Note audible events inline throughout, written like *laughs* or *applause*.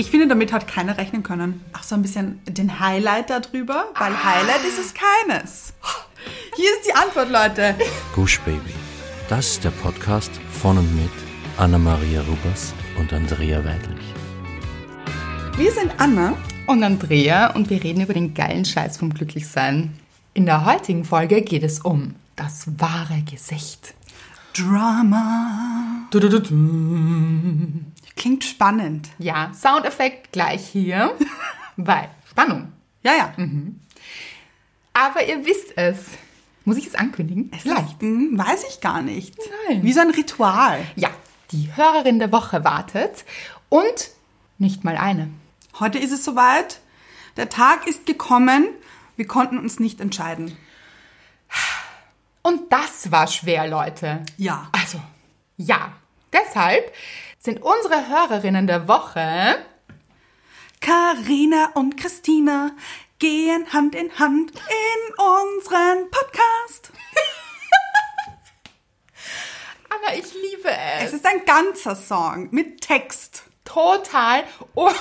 Ich finde, damit hat keiner rechnen können. Auch so ein bisschen den Highlight darüber, weil Ah. Highlight ist es keines. Hier ist die Antwort, Leute. Gush Baby. Das ist der Podcast von und mit Anna-Maria Rubers und Andrea Weidlich. Wir sind Anna. und Andrea und wir reden über den geilen Scheiß vom Glücklichsein. In der heutigen Folge geht es um das wahre Gesicht. Drama. Klingt spannend. Ja, Soundeffekt gleich hier, *laughs* weil Spannung. Ja, ja. Aber ihr wisst es. Muss ich es ankündigen? Es ist, hm, weiß ich gar nicht. Nein. Wie so ein Ritual. Ja, die Hörerin der Woche wartet und nicht mal eine. Heute ist es soweit. Der Tag ist gekommen. Wir konnten uns nicht entscheiden. Und das war schwer, Leute. Ja. Also, ja. Deshalb sind unsere Hörerinnen der Woche Karina und Christina gehen Hand in Hand in unseren Podcast. *laughs* Anna, ich liebe es. Es ist ein ganzer Song mit Text. Total. Und *laughs*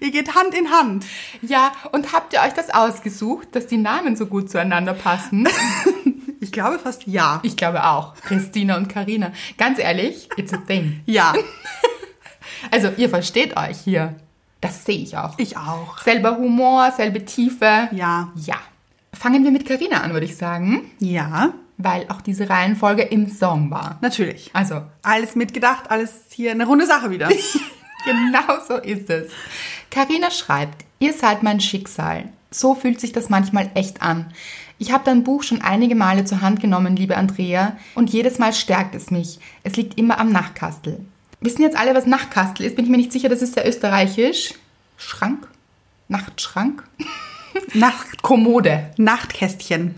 Ihr geht Hand in Hand. ja, und habt ihr euch das ausgesucht, dass die Namen so gut zueinander passen? *laughs* Ich glaube fast ja. Ich glaube auch. Christina und Karina. Ganz ehrlich, it's a thing. Ja, *laughs* Also, ihr versteht euch hier. Das sehe ich auch. ich auch. Selber Humor, selbe Tiefe. Ja. Ja. Fangen wir mit Karina an, würde ich sagen, Ja, weil auch diese Reihenfolge im Song war. natürlich. Also, Alles mitgedacht, alles hier eine runde Sache wieder. *laughs* Genau so ist es. Karina schreibt, ihr seid mein Schicksal. So fühlt sich das manchmal echt an. Ich habe dein Buch schon einige Male zur Hand genommen, liebe Andrea, und jedes Mal stärkt es mich. Es liegt immer am Nachtkastel. Wissen jetzt alle, was Nachtkastel ist? Bin ich mir nicht sicher, das ist sehr österreichisch. Schrank? Nachtschrank? *laughs* Nacht, Kommode. Nachtkästchen,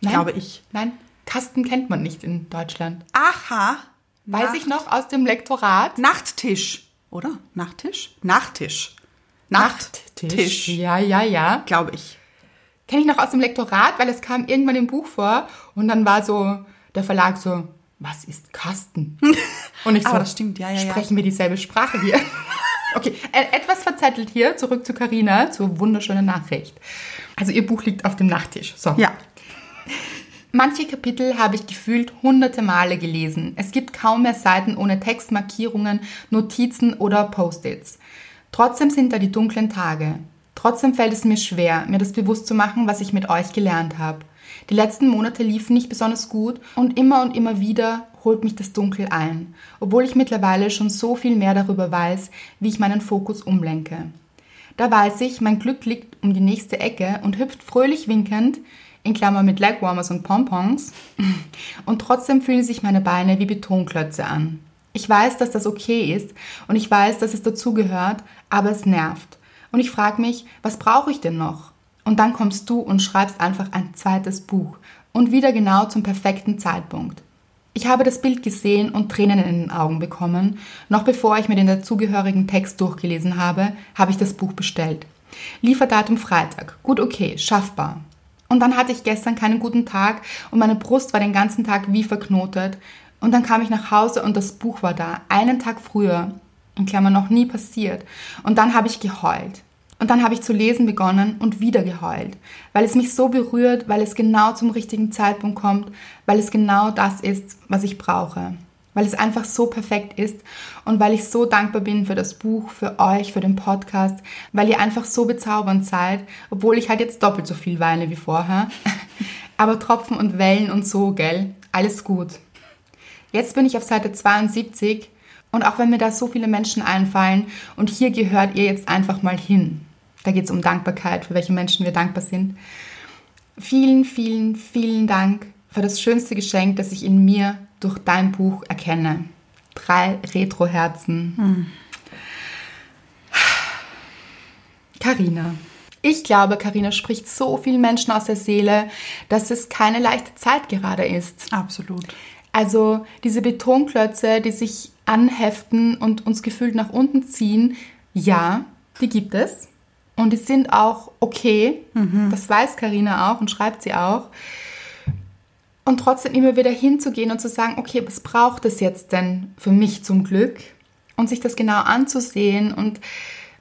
Nein? glaube ich. Nein, Kasten kennt man nicht in Deutschland. Aha. Weiß Nacht- ich noch aus dem Lektorat. Nachttisch, oder? Nachttisch? Nachttisch. Nachttisch, Ja, ja, ja. glaube ich. Kenne ich noch aus dem Lektorat, weil es kam irgendwann im Buch vor und dann war so der Verlag so, was ist Kasten? *laughs* Und ich so, Aber das stimmt, ja, ja, ja. sprechen wir dieselbe Sprache hier? *laughs* Okay, e- etwas verzettelt hier, zurück zu Karina zur wunderschönen Nachricht. Also ihr Buch liegt auf dem Nachttisch. So. Ja. Manche Kapitel habe ich gefühlt hunderte Male gelesen. Es gibt kaum mehr Seiten ohne Textmarkierungen, Notizen oder Post-its. Trotzdem sind da die dunklen Tage. Trotzdem fällt es mir schwer, mir das bewusst zu machen, was ich mit euch gelernt habe. Die letzten Monate liefen nicht besonders gut und immer und immer wieder holt mich das Dunkel ein, obwohl ich mittlerweile schon so viel mehr darüber weiß, wie ich meinen Fokus umlenke. Da weiß ich, mein Glück liegt um die nächste Ecke und hüpft fröhlich winkend, in Klammer mit Legwarmers und Pompons, *laughs* und trotzdem fühlen sich meine Beine wie Betonklötze an. Ich weiß, dass das okay ist und ich weiß, dass es dazugehört, aber es nervt. Und ich frage mich, was brauche ich denn noch? Und dann kommst du und schreibst einfach ein zweites Buch und wieder genau zum perfekten Zeitpunkt. Ich habe das Bild gesehen und Tränen in den Augen bekommen. Noch bevor ich mir den dazugehörigen Text durchgelesen habe, habe ich das Buch bestellt. Lieferdatum Freitag. Gut, okay, schaffbar. Und dann hatte ich gestern keinen guten Tag und meine Brust war den ganzen Tag wie verknotet. Und dann kam ich nach Hause und das Buch war da, einen Tag früher. In Klammern noch nie passiert. Und dann habe ich geheult. Und dann habe ich zu lesen begonnen und wieder geheult, weil es mich so berührt, weil es genau zum richtigen Zeitpunkt kommt, weil es genau das ist, was ich brauche, weil es einfach so perfekt ist und weil ich so dankbar bin für das Buch, für euch, für den Podcast, weil ihr einfach so bezaubernd seid, obwohl ich halt jetzt doppelt so viel weine wie vorher. *laughs* Aber Tropfen und Wellen und so, gell? Alles gut. Jetzt bin ich auf Seite 72 und auch wenn mir da so viele Menschen einfallen und hier gehört ihr jetzt einfach mal hin. Da geht es um Dankbarkeit, für welche Menschen wir dankbar sind. Vielen, vielen, vielen Dank für das schönste Geschenk, das ich in mir durch dein Buch erkenne. Drei Retro-Herzen. Karina. Ich glaube, Karina spricht so vielen Menschen aus der Seele, dass es keine leichte Zeit gerade ist. Absolut. Also diese Betonklötze, die sich anheften und uns gefühlt nach unten ziehen, ja, die gibt es. Und die sind auch okay. Das weiß Karina auch und schreibt sie auch. Und trotzdem immer wieder hinzugehen und zu sagen, okay, was braucht es jetzt denn für mich zum Glück? und sich das genau anzusehen. Und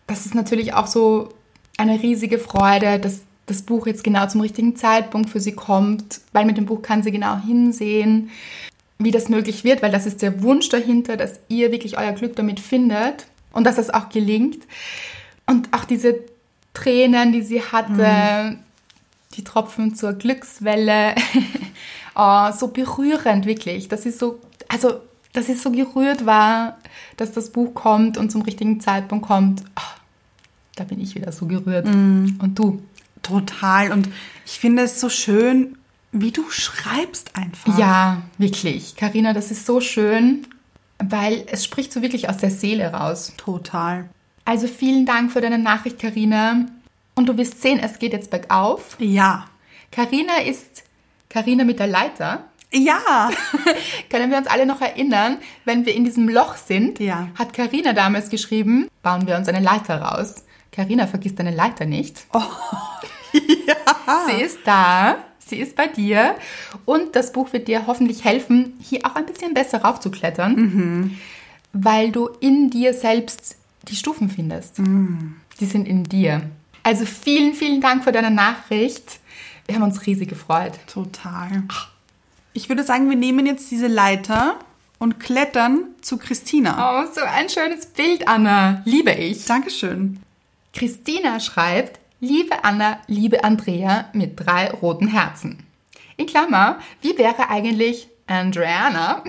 das ist natürlich auch so eine riesige Freude, dass das Buch jetzt genau zum richtigen Zeitpunkt für sie kommt, weil mit dem Buch kann sie genau hinsehen, wie das möglich wird, weil das ist der Wunsch dahinter, dass ihr wirklich euer Glück damit findet und dass das auch gelingt. Und auch diese Tränen, die sie hatte, mhm. die Tropfen zur Glückswelle, *laughs* oh, so berührend wirklich. Das ist so, also, dass ich so gerührt war, dass das Buch kommt und zum richtigen Zeitpunkt kommt. Oh, da bin ich wieder so gerührt. Mhm. Und du? Total. Und ich finde es so schön, wie du schreibst einfach. Ja, wirklich. Karina, das ist so schön, weil es spricht so wirklich aus der Seele raus. Total. Also vielen Dank für deine Nachricht, Karina. Und du wirst sehen, es geht jetzt bergauf. Ja. Karina ist Karina mit der Leiter. Ja. *laughs* Können wir uns alle noch erinnern, wenn wir in diesem Loch sind, ja. hat Karina damals geschrieben, bauen wir uns eine Leiter raus. Karina, vergiss deine Leiter nicht. Oh, *laughs* ja. Sie ist da. Sie ist bei dir. Und das Buch wird dir hoffentlich helfen, hier auch ein bisschen besser raufzuklettern, mhm. weil du in dir selbst die Stufen findest. Mhm. Die sind in dir. Also vielen, vielen Dank für deine Nachricht. Wir haben uns riesig gefreut. Total. Ich würde sagen, wir nehmen jetzt diese Leiter und klettern zu Christina. Oh, so ein schönes Bild, Anna. Liebe ich. Dankeschön. Christina schreibt, liebe Anna, liebe Andrea mit drei roten Herzen. In Klammer, wie wäre eigentlich Andreana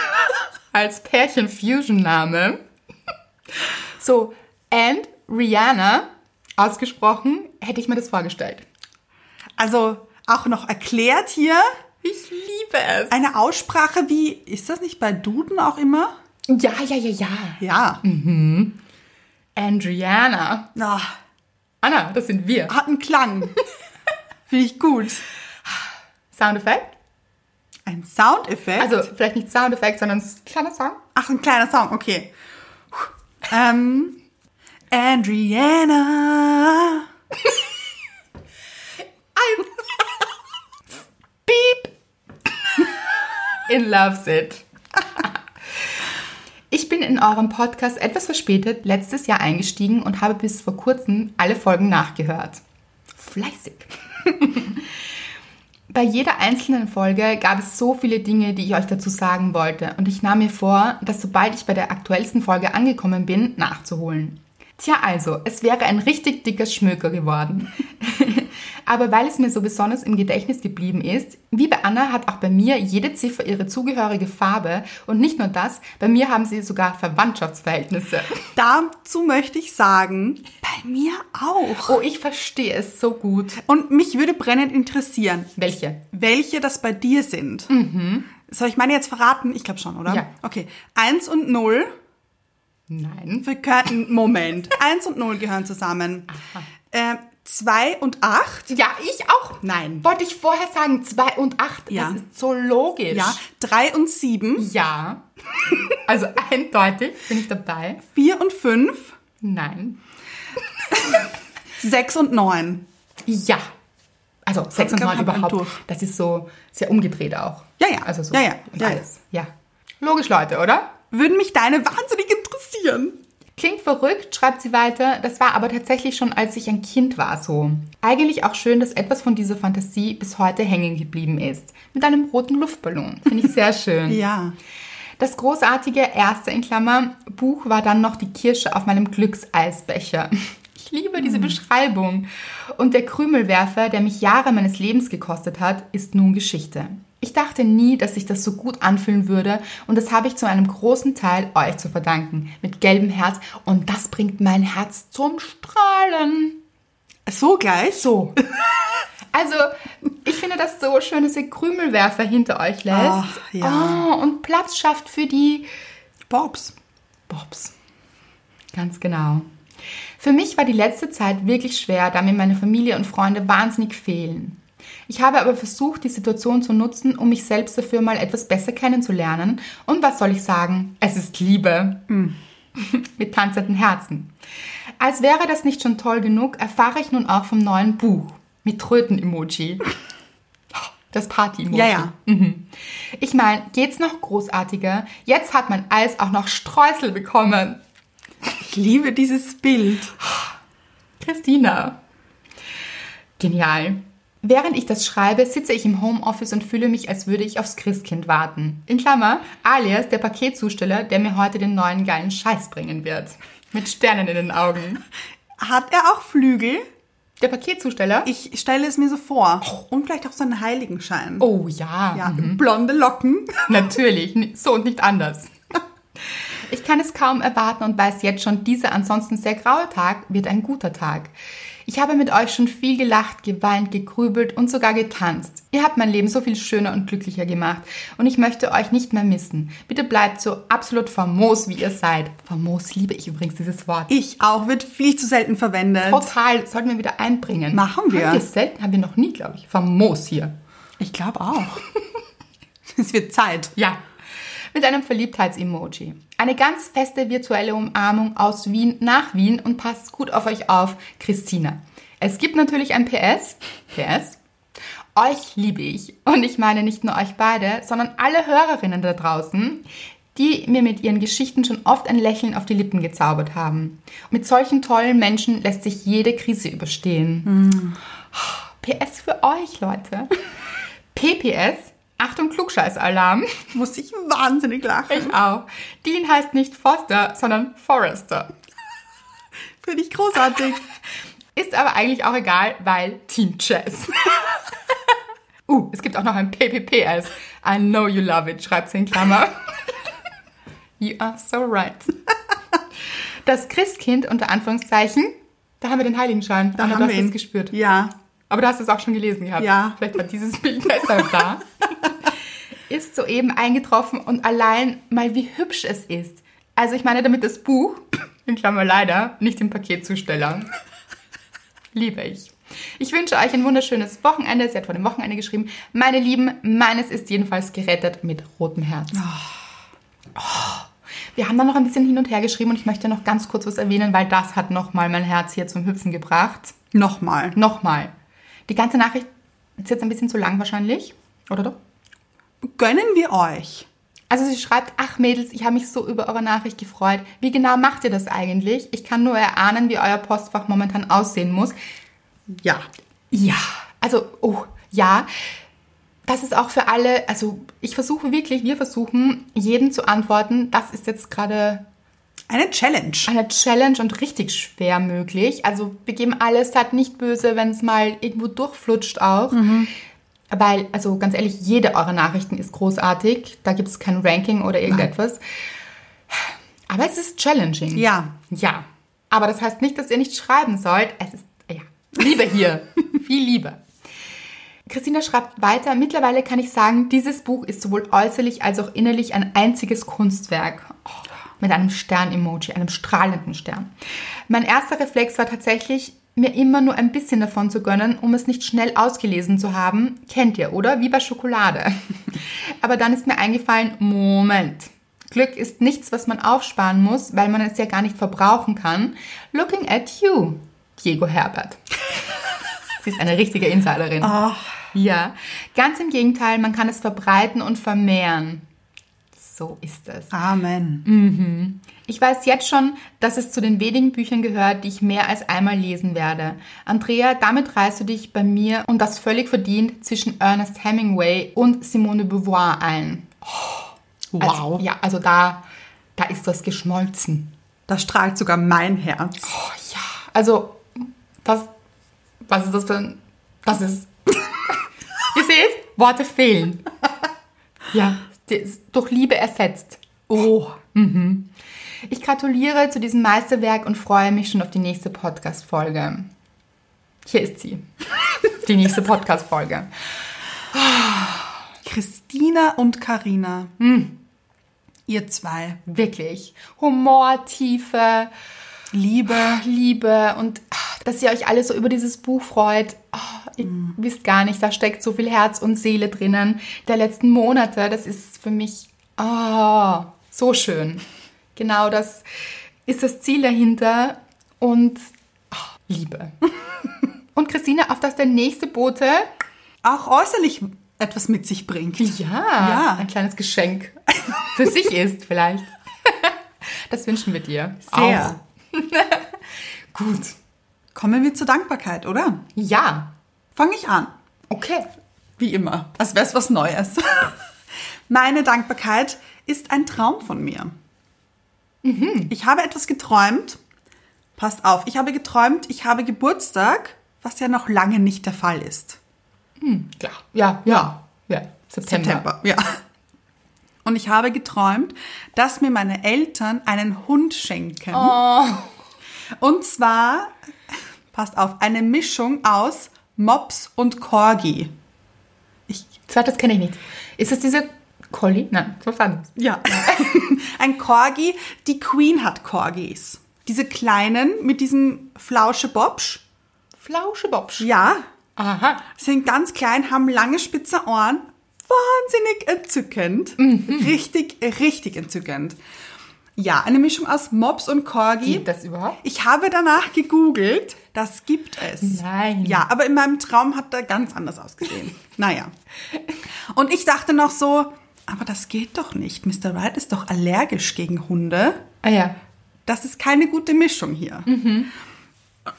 *laughs* als Pärchen-Fusion-Name? So, and Rihanna ausgesprochen, hätte ich mir das vorgestellt. Also auch noch erklärt hier. Ich liebe es. Eine Aussprache wie, ist das nicht bei Duden auch immer? Ja, ja, ja, ja. Ja. Mhm. Andriana. Oh, Anna, das sind wir. hat einen Klang. *laughs* Finde ich gut. Soundeffekt? Ein Soundeffekt? Also vielleicht nicht Soundeffekt, sondern ein kleiner Song. Ach, ein kleiner Song, okay. Ähm, Andriana. *laughs* I'm Beep. In loves it. Ich bin in eurem Podcast etwas verspätet letztes Jahr eingestiegen und habe bis vor kurzem alle Folgen nachgehört. Fleißig. *laughs* Bei jeder einzelnen Folge gab es so viele Dinge, die ich euch dazu sagen wollte und ich nahm mir vor, das sobald ich bei der aktuellsten Folge angekommen bin, nachzuholen. Tja, also, es wäre ein richtig dicker Schmöker geworden. *laughs* aber weil es mir so besonders im Gedächtnis geblieben ist, wie bei Anna hat auch bei mir jede Ziffer ihre zugehörige Farbe und nicht nur das, bei mir haben sie sogar Verwandtschaftsverhältnisse. Dazu möchte ich sagen, bei mir auch. Oh, ich verstehe es so gut. Und mich würde brennend interessieren. Welche? Welche das bei dir sind. Mhm. Soll ich meine jetzt verraten? Ich glaube schon, oder? Ja. Okay. Eins und null. Nein. Wir gehören, Moment. *laughs* Eins und null gehören zusammen. Aha. Ähm, 2 und 8? Ja, ich auch. Nein. Wollte ich vorher sagen, 2 und 8, ja. das ist so logisch. Ja, 3 und 7? Ja. Also eindeutig bin ich dabei. 4 und 5? Nein. 6 und 9? Ja. Also 6 und 9 überhaupt. Durch. Das ist so sehr umgedreht auch. Ja, ja. Also so. Ja, ja. ja alles. Ja. Logisch, Leute, oder? Würden mich deine wahnsinnig interessieren. Klingt verrückt, schreibt sie weiter. Das war aber tatsächlich schon, als ich ein Kind war, so. Eigentlich auch schön, dass etwas von dieser Fantasie bis heute hängen geblieben ist. Mit einem roten Luftballon. Finde ich sehr schön. *laughs* Ja. Das großartige erste in Klammer Buch war dann noch die Kirsche auf meinem Glückseisbecher. *laughs* Ich liebe diese Beschreibung. Und der Krümelwerfer, der mich Jahre meines Lebens gekostet hat, ist nun Geschichte. Ich dachte nie, dass sich das so gut anfühlen würde und das habe ich zu einem großen Teil euch zu verdanken. Mit gelbem Herz und das bringt mein Herz zum Strahlen. So gleich? So. *laughs* Also, ich finde das so schön, dass ihr Krümelwerfer hinter euch lässt. Ach, ja. Oh, und Platz schafft für die Bobs. Bobs. Ganz genau. Für mich war die letzte Zeit wirklich schwer, da mir meine Familie und Freunde wahnsinnig fehlen. Ich habe aber versucht, die Situation zu nutzen, um mich selbst dafür mal etwas besser kennenzulernen. Und was soll ich sagen? Es ist Liebe. *laughs* Mit tanzenden Herzen. Als wäre das nicht schon toll genug, erfahre ich nun auch vom neuen Buch. Mit Tröten-Emoji. *laughs* Das Party-Emoji. Ja, ja. Mhm. Ich meine, geht's noch großartiger? Jetzt hat mein Eis auch noch Streusel bekommen. Ich liebe dieses Bild. Christina. Genial. Während ich das schreibe, sitze ich im Homeoffice und fühle mich, als würde ich aufs Christkind warten. In Klammer, alias der Paketzusteller, der mir heute den neuen geilen Scheiß bringen wird. Mit Sternen in den Augen. Hat er auch Flügel? Der Paketzusteller? Ich stelle es mir so vor. Und vielleicht auch so einen Heiligenschein. oh ja, Ja, blonde Locken. *laughs* natürlich. So und nicht anders. Ich kann es kaum erwarten und weiß jetzt schon, dieser ansonsten sehr graue Tag wird ein guter Tag. Ich habe mit euch schon viel gelacht, geweint, gegrübelt und sogar getanzt. Ihr habt mein Leben so viel schöner und glücklicher gemacht und ich möchte euch nicht mehr missen. Bitte bleibt so absolut famos, wie ihr seid. Famos liebe ich übrigens dieses Wort. Ich auch, wird viel zu selten verwendet. Total, sollten wir wieder einbringen. Machen wir. Haben wir selten? Haben wir noch nie, glaube ich. Famos hier. Ich glaube auch. *laughs* es wird Zeit. Ja. Mit einem Verliebtheits-Emoji. Eine ganz feste virtuelle Umarmung aus Wien nach Wien und passt gut auf euch auf, Christina. Es gibt natürlich ein PS. PS. Euch liebe ich. Und ich meine nicht nur euch beide, sondern alle Hörerinnen da draußen, die mir mit ihren Geschichten schon oft ein Lächeln auf die Lippen gezaubert haben. Mit solchen tollen Menschen lässt sich jede Krise überstehen. PS für euch, Leute. PPS. Achtung, Klugscheißalarm. *laughs* Muss ich wahnsinnig lachen. Ich auch. Dean heißt nicht Foster, sondern Forrester. *laughs* Finde ich großartig. *laughs* Ist aber eigentlich auch egal, weil Team Chess. uh, es gibt auch noch ein PPPS. I know you love it, schreibt sie in Klammer. you are so right. Das Christkind unter Anführungszeichen, da haben wir den Heiligenschein. Da haben wir es gespürt. Ja. Aber du hast es auch schon gelesen gehabt. Ja. Vielleicht war dieses Bild deshalb da. *laughs* ist soeben eingetroffen und allein mal wie hübsch es ist. Also ich meine damit das Buch, in Klammer leider, nicht den Paketzusteller. Liebe ich. Ich wünsche euch ein wunderschönes Wochenende. Sie hat vor dem Wochenende geschrieben. Meine Lieben, meines ist jedenfalls gerettet mit rotem Herz. Oh. Wir haben da noch ein bisschen hin und her geschrieben und ich möchte noch ganz kurz was erwähnen, weil das hat nochmal mein Herz hier zum Hüpfen gebracht. Nochmal. Nochmal. Die ganze Nachricht ist jetzt ein bisschen zu lang wahrscheinlich, oder doch? Gönnen wir euch. Also sie schreibt, ach Mädels, ich habe mich so über eure Nachricht gefreut. Wie genau macht ihr das eigentlich? Ich kann nur erahnen, wie euer Postfach momentan aussehen muss. Ja. Ja, also, oh, ja. Das ist auch für alle, also ich versuche wirklich, wir versuchen, jedem zu antworten. Das ist jetzt gerade Eine Challenge. eine Challenge und richtig schwer möglich. Also wir geben alles, seid nicht böse, wenn es mal irgendwo durchflutscht auch. Weil, also ganz ehrlich, jede eurer Nachrichten ist großartig. Da gibt es kein Ranking oder irgendetwas. Aber es ist challenging. Ja. Ja. Aber das heißt nicht, dass ihr nicht schreiben sollt. Es ist, ja, Liebe hier. *laughs* Viel Liebe. Christina schreibt weiter, mittlerweile kann ich sagen, dieses Buch ist sowohl äußerlich als auch innerlich ein einziges Kunstwerk. Oh, mit einem Stern-Emoji, einem strahlenden Stern. Mein erster Reflex war tatsächlich, mir immer nur ein bisschen davon zu gönnen, um es nicht schnell ausgelesen zu haben. Kennt ihr, oder? Wie bei Schokolade. *laughs* Aber dann ist mir eingefallen, Moment. Glück ist nichts, was man aufsparen muss, weil man es ja gar nicht verbrauchen kann. Looking at you, Diego Herbert. *laughs* Sie ist eine richtige Insiderin. Oh, Ja, ganz im Gegenteil, man kann es verbreiten und vermehren. So ist es. Amen. Ich weiß jetzt schon, dass es zu den wenigen Büchern gehört, die ich mehr als einmal lesen werde. Andrea, damit reißt du dich bei mir und das völlig verdient zwischen Ernest Hemingway und Simone de Beauvoir ein. Wow. Also, ja, also da, da ist das geschmolzen. Da strahlt sogar mein Herz. Oh ja, also das, was ist das für ein, das ist, *laughs* ihr seht, Worte fehlen. Ja, durch Liebe ersetzt. Oh. Mhm. Ich gratuliere zu diesem Meisterwerk und freue mich schon auf die nächste Podcast-Folge. Hier ist sie. *laughs* Die nächste Podcast-Folge. Christina und Karina. Ihr zwei. Wirklich. Humor, Tiefe, Liebe. Liebe und ah, dass ihr euch alle so über dieses Buch freut. Oh, ihr wisst gar nicht, da steckt so viel Herz und Seele drinnen. Der letzten Monate, das ist für mich oh, so schön. Genau das ist das Ziel dahinter und oh, Liebe. *laughs* und Christine, auf dass der nächste Bote Auch äußerlich etwas mit sich bringt. Ja, Ja. ein kleines Geschenk für sich *laughs* ist vielleicht. Das wünschen wir dir. Sehr. Auch. *laughs* Gut. Kommen wir zur Dankbarkeit, oder? Ja. Fange ich an. Okay. Wie immer. Als wäre es was Neues. *laughs* Meine Dankbarkeit ist ein Traum von mir. Ich habe etwas geträumt. Passt auf, ich habe geträumt, ich habe Geburtstag, was ja noch lange nicht der Fall ist. Ja, ja, ja. Ja, September. September, ja. Und ich habe geträumt, dass mir meine Eltern einen Hund schenken. Und zwar, passt auf, eine Mischung aus Mops und Corgi. Ich, Zweites kenne ich nicht. Ist das diese Collie? Nein, so fand ja. *laughs* Ein Corgi, die Queen hat Corgis. Diese kleinen mit diesem Flauschebobsch. Flauschebobsch. Ja, Aha. sind ganz klein, haben lange spitze Ohren. Wahnsinnig entzückend. Richtig, richtig entzückend. Ja, eine Mischung aus Mops und Corgi. Gibt das überhaupt? Ich habe danach gegoogelt. Das gibt es. Nein. Ja, aber in meinem Traum hat er ganz anders ausgesehen. *laughs* naja. Und ich dachte noch so, aber das geht doch nicht. Mr. Wright ist doch allergisch gegen Hunde. Ah ja. Das ist keine gute Mischung hier.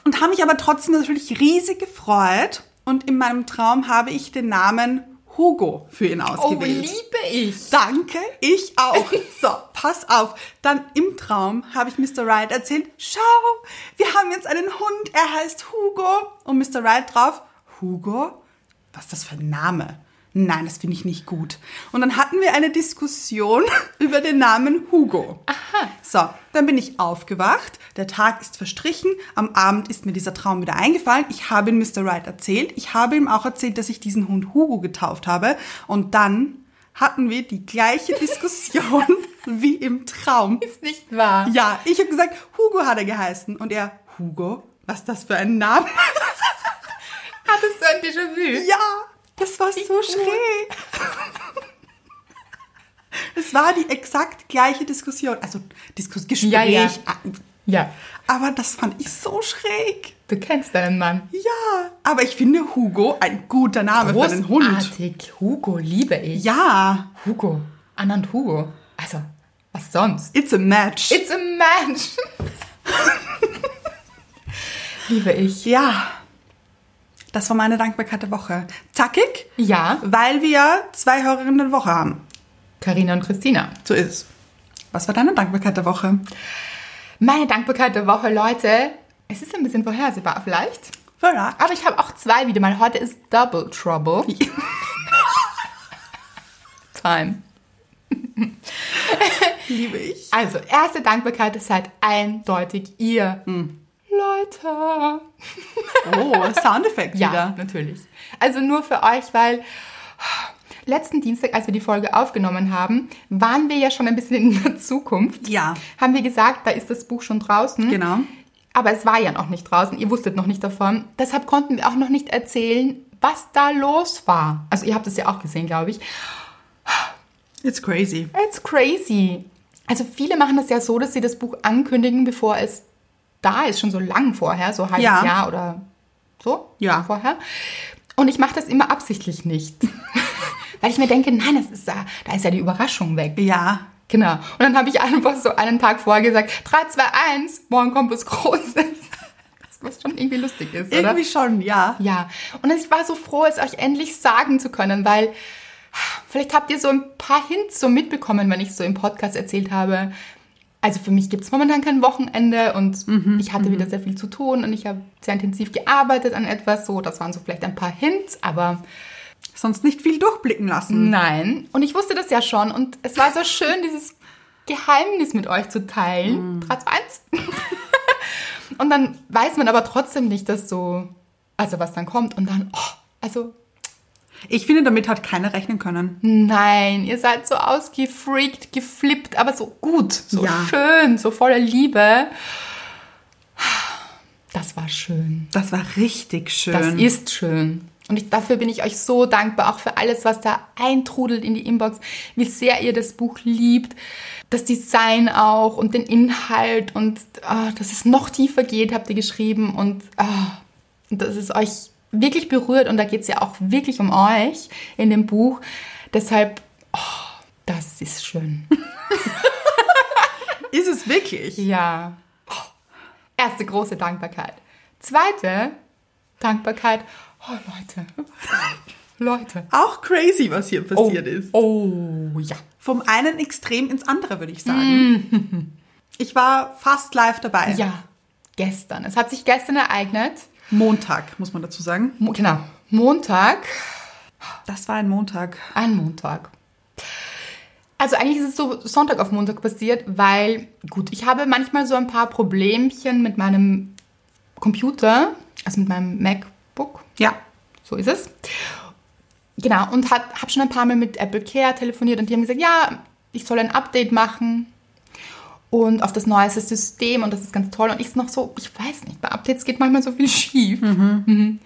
Und habe mich aber trotzdem natürlich riesig gefreut. Und in meinem Traum habe ich den Namen Hugo für ihn Oh, ausgewählt. liebe ich. Danke, ich auch. *laughs* So, pass auf. Dann im Traum habe ich Mr. Wright erzählt, schau, wir haben jetzt einen Hund, er heißt Hugo. Und Mr. Wright drauf, Hugo? Was ist das für ein Name? Nein, das finde ich nicht gut. Und dann hatten wir eine Diskussion *laughs* über den Namen Hugo. Aha. So, dann bin ich aufgewacht, der Tag ist verstrichen, am Abend ist mir dieser Traum wieder eingefallen. Ich habe ihn Mr. Wright erzählt. Ich habe ihm auch erzählt, dass ich diesen Hund Hugo getauft habe. Und dann hatten wir die gleiche Diskussion *laughs* wie im Traum. Ist nicht wahr. Ja, ich habe gesagt, Hugo hat er geheißen. Und er, Hugo? Was ist das für ein Name? Hattest du ein Déjà-vu? Das war so gut. schräg. Es war die exakt gleiche Diskussion. Also Diskus Gespräch. Ja, ja. Ja. Aber das fand ich so schräg. Du kennst deinen Mann. Ja, aber ich finde Hugo ein guter Name für einen Hund. Großartig. Hugo liebe ich. Ja, Hugo. Anand Hugo. Also, was sonst? it's a match. It's a match. *laughs* liebe ich. ja, das war meine Dankbarkeit der Woche. Zackig, Ja, weil wir zwei Hörerinnen der Woche haben. Karina und Christina. So ist es. Was war deine Dankbarkeit der Woche? Meine Dankbarkeit der Woche, Leute. Es ist ein bisschen vorhersehbar vielleicht. Verrat. Aber ich habe auch zwei wieder mal. Heute ist Double Trouble. *laughs* Time. *laughs* Liebe ich. Also, erste Dankbarkeit ist halt eindeutig ihr. Leute. Oh, Soundeffekt Ja, wieder. natürlich. Also nur für euch, weil letzten Dienstag, als wir die Folge aufgenommen haben, waren wir ja schon ein bisschen in der Zukunft. Ja. Haben wir gesagt, da ist das Buch schon draußen. Genau. Aber es war ja noch nicht draußen. Ihr wusstet noch nicht davon. Deshalb konnten wir auch noch nicht erzählen, was da los war. Also ihr habt es ja auch gesehen, glaube ich. It's crazy. It's crazy. Also viele machen das ja so, dass sie das Buch ankündigen, bevor es da ist, schon so lang vorher, so ein halbes Ja. Jahr oder so Ja. vorher. Und ich mache das immer absichtlich nicht. *laughs* Weil ich mir denke, nein, das ist da, da ist ja die Überraschung weg. Ja. Genau. Und dann habe ich einfach so einen Tag vorher gesagt, 3, 2, 1, morgen kommt was Großes. *laughs* Was schon irgendwie lustig ist, oder? Irgendwie schon, ja. Ja, und ich war so froh, es euch endlich sagen zu können, weil vielleicht habt ihr so ein paar Hints so mitbekommen, wenn ich so im Podcast erzählt habe. Also für mich gibt es momentan kein Wochenende und ich hatte wieder sehr viel zu tun und ich habe sehr intensiv gearbeitet an etwas. So, das waren so vielleicht ein paar Hints, aber Sonst nicht viel durchblicken lassen. nein. Und ich wusste das ja schon und es war so *laughs* schön, dieses Geheimnis mit euch zu teilen. Trotz eins. *laughs* und dann weiß man aber trotzdem nicht, dass so, also was dann kommt und dann, oh, also Ich finde, damit hat keiner rechnen können. Nein, ihr seid so ausgefreakt, geflippt, aber so gut, so Ja. schön, so voller Liebe. Das war schön. Das war richtig schön. Das ist schön. Und ich, dafür bin ich euch so dankbar, auch für alles, was da eintrudelt in die Inbox, wie sehr ihr das Buch liebt, das Design auch und den Inhalt und ah, dass es noch tiefer geht, habt ihr geschrieben und ah, und dass es euch wirklich berührt und da geht es ja auch wirklich um euch in dem Buch. Deshalb, oh, das ist schön. *laughs* Ist es wirklich? Ja. Oh, erste große Dankbarkeit. Zweite Dankbarkeit. Oh, Leute. Leute. Auch crazy, was hier passiert ist. Oh, ja. Vom einen Extrem ins andere, würde ich sagen. Ich war fast live dabei. Ja, gestern. Es hat sich gestern ereignet. Montag, muss man dazu sagen. Mo genau. Montag. Das war ein Montag. Ein Montag. Also eigentlich ist es so Sonntag auf Montag passiert, weil, gut, ich habe manchmal so ein paar Problemchen mit meinem Computer, also mit meinem MacBook. Ja. So ist es. Genau, und habe schon ein paar Mal mit Apple Care telefoniert und die haben gesagt, ja, ich soll ein Update machen und auf das neueste System und das ist ganz toll. Und ich noch so, ich weiß nicht, bei Updates geht manchmal so viel schief. Mhm.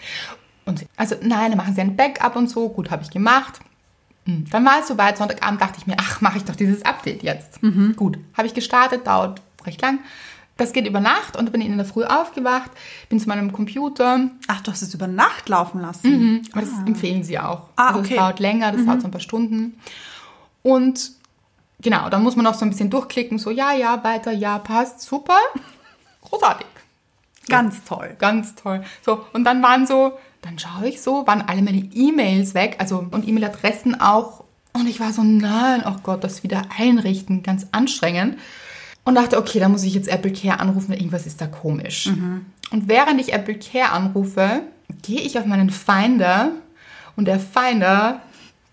Und also nein, dann machen sie ein Backup und so. Gut, habe ich gemacht. Hm, Dann war es soweit, Sonntagabend dachte ich mir, ach, mache ich doch dieses Update jetzt. Gut, habe ich gestartet, dauert recht lang. Das geht über Nacht und bin in der Früh aufgewacht, bin zu meinem Computer. Ach, du hast es über Nacht laufen lassen. Aber das empfehlen sie auch. Ah, also okay. es dauert länger, das dauert so ein paar Stunden. Und genau, dann muss man noch so ein bisschen durchklicken, so ja, ja, weiter, ja, passt, super. Großartig. Ganz toll. Ganz toll. So, und dann waren so, dann schaue ich so, waren alle meine E-Mails weg, also und E-Mail-Adressen auch. Und ich war so, nein, oh Gott, das wieder einrichten, ganz anstrengend. Und dachte, okay, da muss ich jetzt Apple Care anrufen, irgendwas ist da komisch. Und während ich Apple Care anrufe, gehe ich auf meinen Finder und der Finder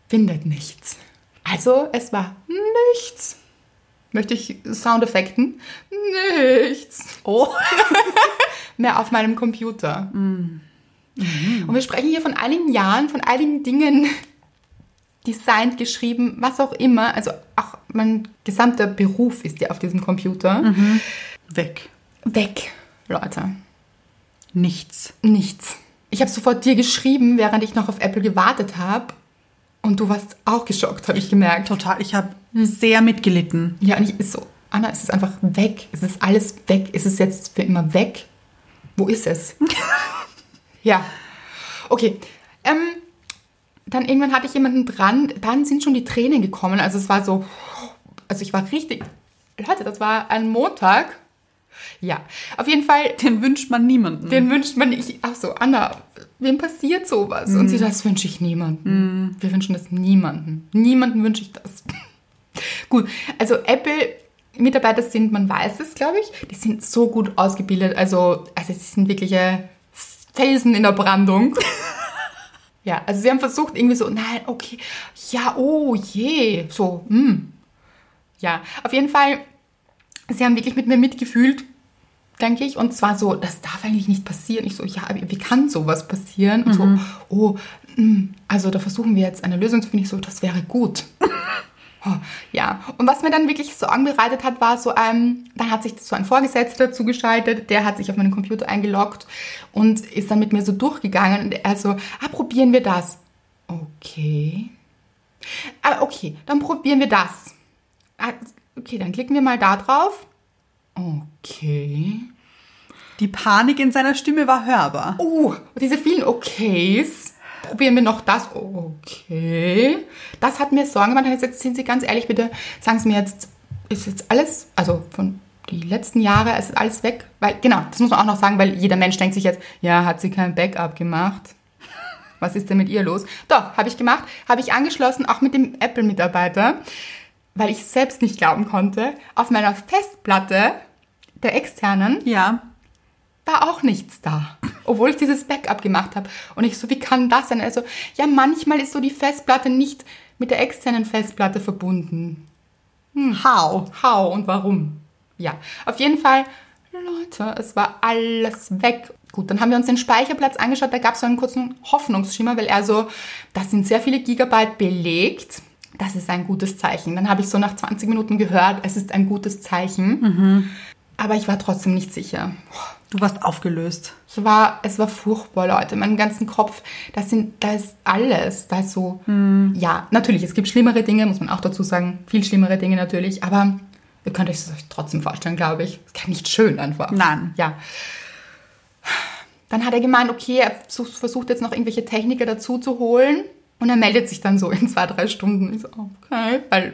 findet nichts. Also es war nichts. Möchte ich Soundeffekten? Nichts Oh. *laughs* mehr auf meinem Computer. Und wir sprechen hier von einigen Jahren, von einigen Dingen designt, geschrieben, was auch immer. Also auch mein gesamter Beruf ist ja auf diesem Computer. Weg. Weg, Leute. Nichts. Nichts. Ich habe sofort dir geschrieben, während ich noch auf Apple gewartet habe. Und du warst auch geschockt, habe ich gemerkt. Total. Ich habe sehr mitgelitten. Ja, und ich ist so, Anna, es ist einfach weg. Es ist alles weg. Ist es jetzt für immer weg? Wo ist es? *laughs* ja. Okay. Ähm, dann irgendwann hatte ich jemanden dran, dann sind schon die Tränen gekommen. Also es war so, also ich war richtig, Leute, das war ein Montag. Ja, auf jeden Fall, Den wünscht man niemanden. den wünscht man nicht. Ach so, Anna, wem passiert sowas? Und sie, das wünsche ich niemanden. Wir wünschen das niemanden. Niemanden wünsche ich das. *laughs* Gut, also Apple-Mitarbeiter sind, man weiß es, glaube ich, die sind so gut ausgebildet. Also, also sie sind wirkliche Felsen in der Brandung. *laughs* ja, also sie haben versucht irgendwie so, nein, okay, ja, oh je, so, hm. Ja, auf jeden Fall, sie haben wirklich mit mir mitgefühlt, denke ich. Und zwar so, das darf eigentlich nicht passieren. Ich so, ja, wie kann sowas passieren? Und so, oh, hm, also da versuchen wir jetzt eine Lösung zu finden. Ich so, das wäre gut. *laughs* Oh, ja, und was mir dann wirklich so anbereitet hat, war so, ähm, dann hat sich so ein Vorgesetzter zugeschaltet, der hat sich auf meinen Computer eingeloggt und ist dann mit mir so durchgegangen und er so, ah, probieren wir das. Okay. Ah, okay, dann probieren wir das. Ah, okay, dann klicken wir mal da drauf. Okay. Die Panik in seiner Stimme war hörbar. Oh, diese vielen Okays. Probieren wir noch das. Okay. Das hat mir Sorgen gemacht. Jetzt sind Sie ganz ehrlich, bitte sagen Sie mir jetzt, ist jetzt alles, also von die letzten Jahre, ist alles weg? Weil, genau, das muss man auch noch sagen, weil jeder Mensch denkt sich jetzt, ja, hat sie kein Backup gemacht? Was ist denn mit ihr los? Doch, habe ich gemacht, habe ich angeschlossen, auch mit dem Apple-Mitarbeiter, weil ich selbst nicht glauben konnte, auf meiner Festplatte der externen Ja. war auch nichts da. Obwohl ich dieses Backup gemacht habe. Und ich so, wie kann das sein? Also, ja, manchmal ist so die Festplatte nicht mit der externen Festplatte verbunden. How? How und warum? Ja, auf jeden Fall, Leute, es war alles weg. Gut, dann haben wir uns den Speicherplatz angeschaut. Da gab es so einen kurzen Hoffnungsschimmer, weil er so, das sind sehr viele Gigabyte belegt. Das ist ein gutes Zeichen. Dann habe ich so nach 20 Minuten gehört, es ist ein gutes Zeichen. Aber ich war trotzdem nicht sicher. Du warst aufgelöst. Es war, es war furchtbar, Leute. Meinen ganzen Kopf, das sind, da ist alles. Da ist so, ja, natürlich, es gibt schlimmere Dinge, muss man auch dazu sagen. Viel schlimmere Dinge natürlich. Aber ihr könnt euch das euch trotzdem vorstellen, glaube ich. Ist nicht schön einfach. Nein. Ja. Dann hat er gemeint, okay, er versucht, versucht jetzt noch irgendwelche Techniker dazu zu holen. Und er meldet sich dann so in zwei, drei Stunden. Ich so, okay, weil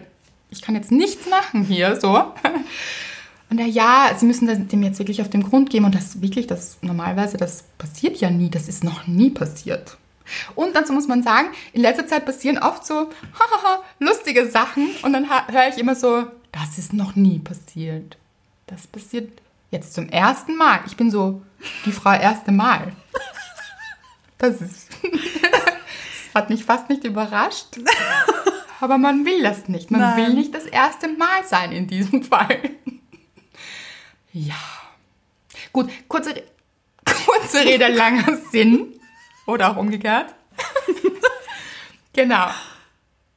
ich kann jetzt nichts machen hier, so. Und er, ja, sie müssen dem jetzt wirklich auf den Grund gehen. Und das wirklich, das normalerweise, das passiert ja nie. Das ist noch nie passiert. Und dazu muss man sagen, in letzter Zeit passieren oft so lustige Sachen. Und dann höre ich immer so, das ist noch nie passiert. Das passiert jetzt zum ersten Mal. Ich bin so die Frau erste Mal. Das ist. Hat mich fast nicht überrascht. *laughs* Aber man will das nicht. Man Nein. will nicht das erste Mal sein in diesem Fall. Ja. Gut, kurze, kurze Rede, langer Sinn. Oder auch umgekehrt. *laughs* genau.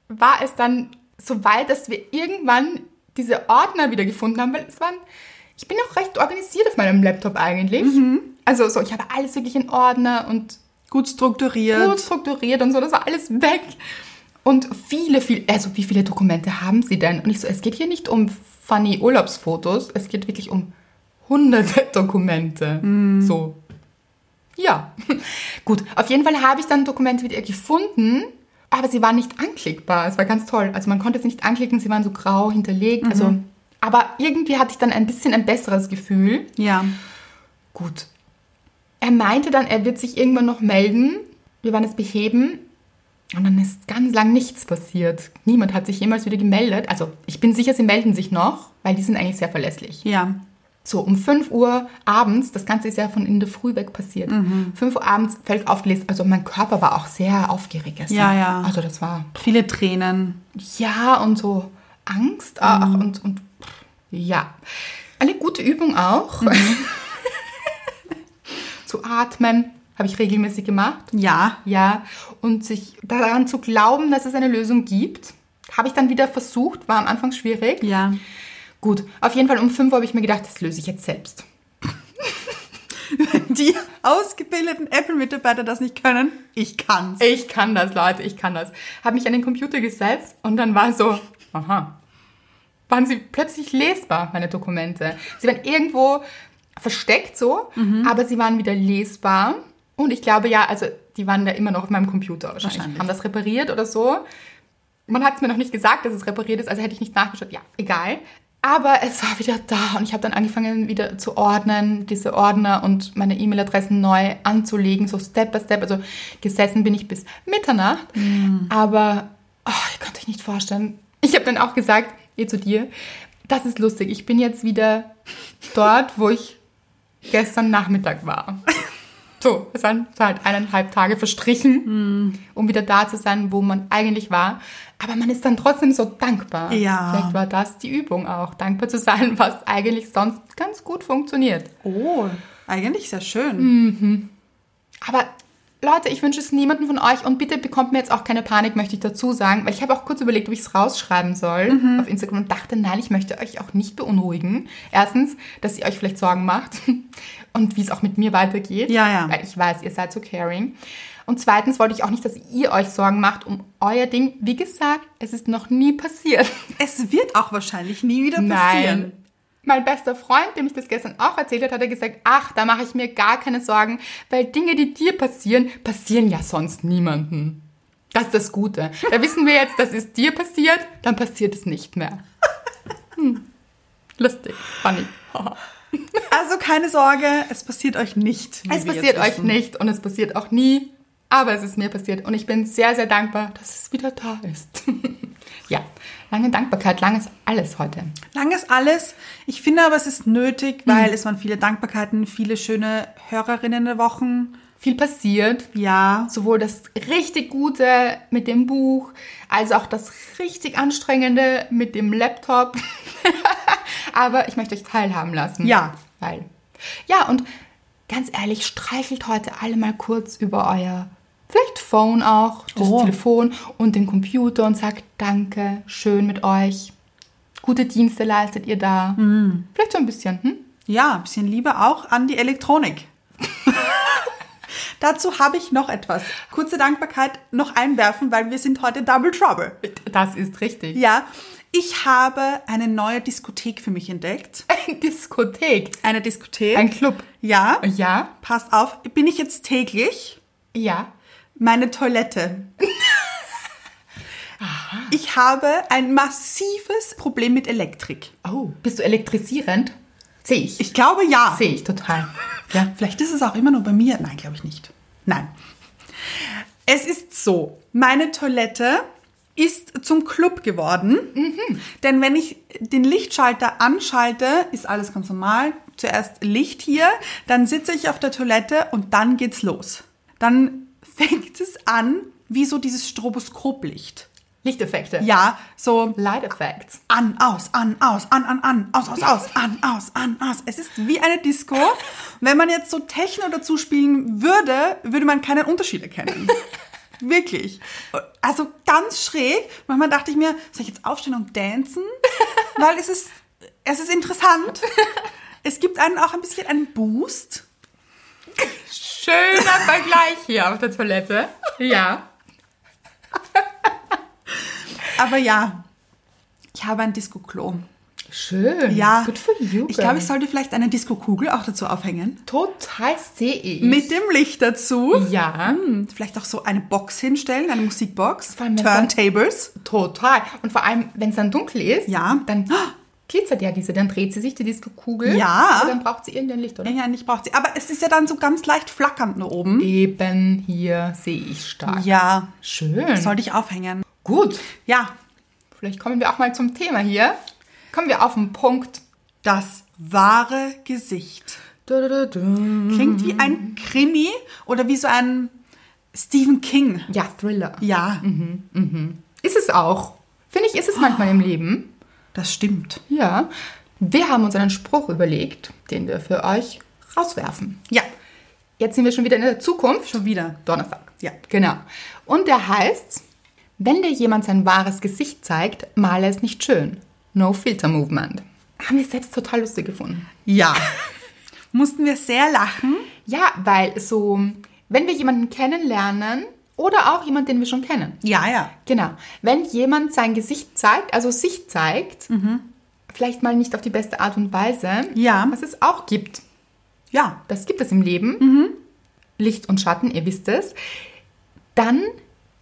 War es dann so weit, dass wir irgendwann diese Ordner wieder gefunden haben, weil es waren, ich bin auch recht organisiert auf meinem Laptop eigentlich. Also so, ich habe alles wirklich in Ordner und Gut strukturiert. gut strukturiert und so, das war alles weg. Und viele, viele, also wie viele Dokumente haben Sie denn? Und ich so, es geht hier nicht um funny Urlaubsfotos, es geht wirklich um hunderte *laughs* Dokumente. So. Ja. *laughs* Gut, auf jeden Fall habe ich dann Dokumente wieder gefunden, aber sie waren nicht anklickbar. Es war ganz toll. Also man konnte sie nicht anklicken, sie waren so grau hinterlegt. Also, aber irgendwie hatte ich dann ein bisschen ein besseres Gefühl. Ja. Gut. Er meinte dann, er wird sich irgendwann noch melden. Wir werden es beheben. Und dann ist ganz lang nichts passiert. Niemand hat sich jemals wieder gemeldet. Also ich bin sicher, sie melden sich noch, weil die sind eigentlich sehr verlässlich. Ja. So, um 5 Uhr abends, das Ganze ist ja von in der Früh weg passiert. 5 Uhr abends fällt aufgelesen. Also mein Körper war auch sehr aufgeregt. gestern. Ja, ja. Also das war, Viele Tränen. ja, und so Angst auch und, und ja. Eine gute Übung auch. *laughs* zu atmen, habe ich regelmäßig gemacht. Ja. Ja, und sich daran zu glauben, dass es eine Lösung gibt, habe ich dann wieder versucht, war am Anfang schwierig. Ja. Gut, auf jeden Fall um 5 Uhr habe ich mir gedacht, das löse ich jetzt selbst. *laughs* Die ausgebildeten Apple-Mitarbeiter das nicht können, ich kann's. Ich kann das, Leute, ich kann das. Habe mich an den Computer gesetzt und dann war so, aha, waren sie plötzlich lesbar, meine Dokumente. Sie waren irgendwo versteckt so, aber sie waren wieder lesbar. Und ich glaube ja, also die waren da immer noch auf meinem Computer wahrscheinlich. Wahrscheinlich. Haben das repariert oder so. Man hat es mir noch nicht gesagt, dass es repariert ist, also hätte ich nicht nachgeschaut. Ja, egal. Aber es war wieder da und ich habe dann angefangen wieder zu ordnen, diese Ordner und meine E-Mail-Adressen neu anzulegen, so Step by Step. Also gesessen bin ich bis Mitternacht. Aber oh, ich konnte euch nicht vorstellen. Ich habe dann auch gesagt, eh zu dir, das ist lustig. Ich bin jetzt wieder dort, wo ich gestern Nachmittag war. So, es sind halt eineinhalb Tage verstrichen, um wieder da zu sein, wo man eigentlich war. Aber man ist dann trotzdem so dankbar. Ja. Vielleicht war das die Übung auch, dankbar zu sein, *laughs* was eigentlich sonst ganz gut funktioniert. Oh, eigentlich sehr schön. Aber Leute, ich wünsche es niemandem von euch und bitte bekommt mir jetzt auch keine Panik, möchte ich dazu sagen, weil ich habe auch kurz überlegt, ob ich es rausschreiben soll auf Instagram und dachte, nein, ich möchte euch auch nicht beunruhigen. Erstens, dass ihr euch vielleicht Sorgen macht *laughs* und wie es auch mit mir weitergeht. Ja, ja. Weil ich weiß, ihr seid so caring. Und zweitens wollte ich auch nicht, dass ihr euch Sorgen macht um euer Ding. Wie gesagt, es ist noch nie passiert. Es wird auch wahrscheinlich nie wieder passieren. Nein. Mein bester Freund, dem ich das gestern auch erzählt hat, hat er gesagt, ach, da mache ich mir gar keine Sorgen, weil Dinge, die dir passieren, passieren ja sonst niemanden. Das ist das Gute. Da wissen wir jetzt, das ist dir passiert, dann passiert es nicht mehr. *laughs* Hm. Lustig, funny. *laughs* Also keine Sorge, es passiert euch nicht. Es passiert euch wissen. nicht und es passiert auch nie, aber es ist mir passiert und ich bin sehr, sehr dankbar, dass es wieder da ist. *laughs* ja, lange Dankbarkeit, langes alles heute. Lang ist alles. Ich finde aber, es ist nötig, weil es waren viele Dankbarkeiten, viele schöne Hörerinnen der Wochen. Viel passiert, Ja. sowohl das richtig Gute mit dem Buch, als auch das richtig Anstrengende mit dem Laptop. *laughs* Aber ich möchte euch teilhaben lassen. Ja. Weil. Ja, und ganz ehrlich, streichelt heute alle mal kurz über euer, vielleicht Phone auch, das Oh. Telefon und den Computer und sagt Danke, schön mit euch. Gute Dienste leistet ihr da. Mhm. Vielleicht so ein bisschen, hm? Ja, ein bisschen Liebe auch an die Elektronik. *laughs* Dazu habe ich noch etwas. Kurze Dankbarkeit noch einwerfen, weil wir sind heute Double Trouble. Das ist richtig. Ja, Ich habe eine neue Diskothek für mich entdeckt. *laughs* Eine Diskothek. Eine Diskothek. Ein Club. ja. Ja. Passt auf. Bin ich jetzt täglich? Ja. Meine Toilette. *laughs* Ich habe ein massives Problem mit Elektrik. Oh, bist du elektrisierend? Sehe ich. Ich glaube ja. Sehe ich total. Ja. *laughs* Vielleicht ist es auch immer nur bei mir. Nein, glaube ich nicht. Nein. Es ist so, meine Toilette ist zum Club geworden. Denn wenn ich den Lichtschalter anschalte, ist alles ganz normal. Zuerst Licht hier, dann sitze ich auf der Toilette und dann geht's los. Dann fängt es an, wie so dieses Stroboskoplicht. Lichteffekte. Ja, so Light Effects. an, aus, an, aus, an, an, an, aus, aus, aus, an, aus, an, aus. Es ist wie eine Disco. Wenn man jetzt so Techno dazu spielen würde, würde man keinen Unterschied erkennen. *laughs* Wirklich. Also ganz schräg. Manchmal dachte ich mir, soll ich jetzt aufstehen und dancen? Weil es ist, es ist interessant. Es gibt einen auch ein bisschen einen Boost. Schöner Vergleich hier auf der Toilette. Ja. Aber ja, ich habe ein Disco-Klo. Schön. Ja. Good for you. Ich glaube, ich sollte vielleicht eine Disco-Kugel auch dazu aufhängen. Total sehe ich. Mit dem Licht dazu. Ja. Hm, vielleicht auch so eine Box hinstellen, eine Musikbox. Vor allem, dann- Turntables. Total. Und vor allem, wenn es dann dunkel ist, Ja. dann glitzert ja diese, dann dreht sie sich die Disco-Kugel. Ja. Aber dann braucht sie irgendein Licht, oder? Ja, nicht braucht sie. Aber es ist ja dann so ganz leicht flackernd da oben. Eben hier sehe ich stark. Ja. Schön. Sollte ich aufhängen. Gut. Ja. Vielleicht kommen wir auch mal zum Thema hier. Kommen wir auf den Punkt. Das wahre Gesicht. Klingt wie ein Krimi oder wie so ein Stephen King. Ja, Thriller. Ja, Ist es auch. Finde ich, ist es manchmal im Leben. Das stimmt. Ja. Wir haben uns einen Spruch überlegt, den wir für euch rauswerfen. Ja, Jetzt sind wir schon wieder in der Zukunft. schon wieder. Donnerstag. Ja. Genau. Und der heißt, wenn dir jemand sein wahres Gesicht zeigt, male es nicht schön. No Filter Movement. Haben wir selbst total lustig gefunden. Ja. *laughs* Mussten wir sehr lachen. Ja, weil so, wenn wir jemanden kennenlernen oder auch jemanden, den wir schon kennen. Ja, ja. Genau. Wenn jemand sein Gesicht zeigt, also sich zeigt, vielleicht mal nicht auf die beste Art und Weise, Ja. was es auch gibt. Ja. Das gibt es im Leben. Licht und Schatten, ihr wisst es. Dann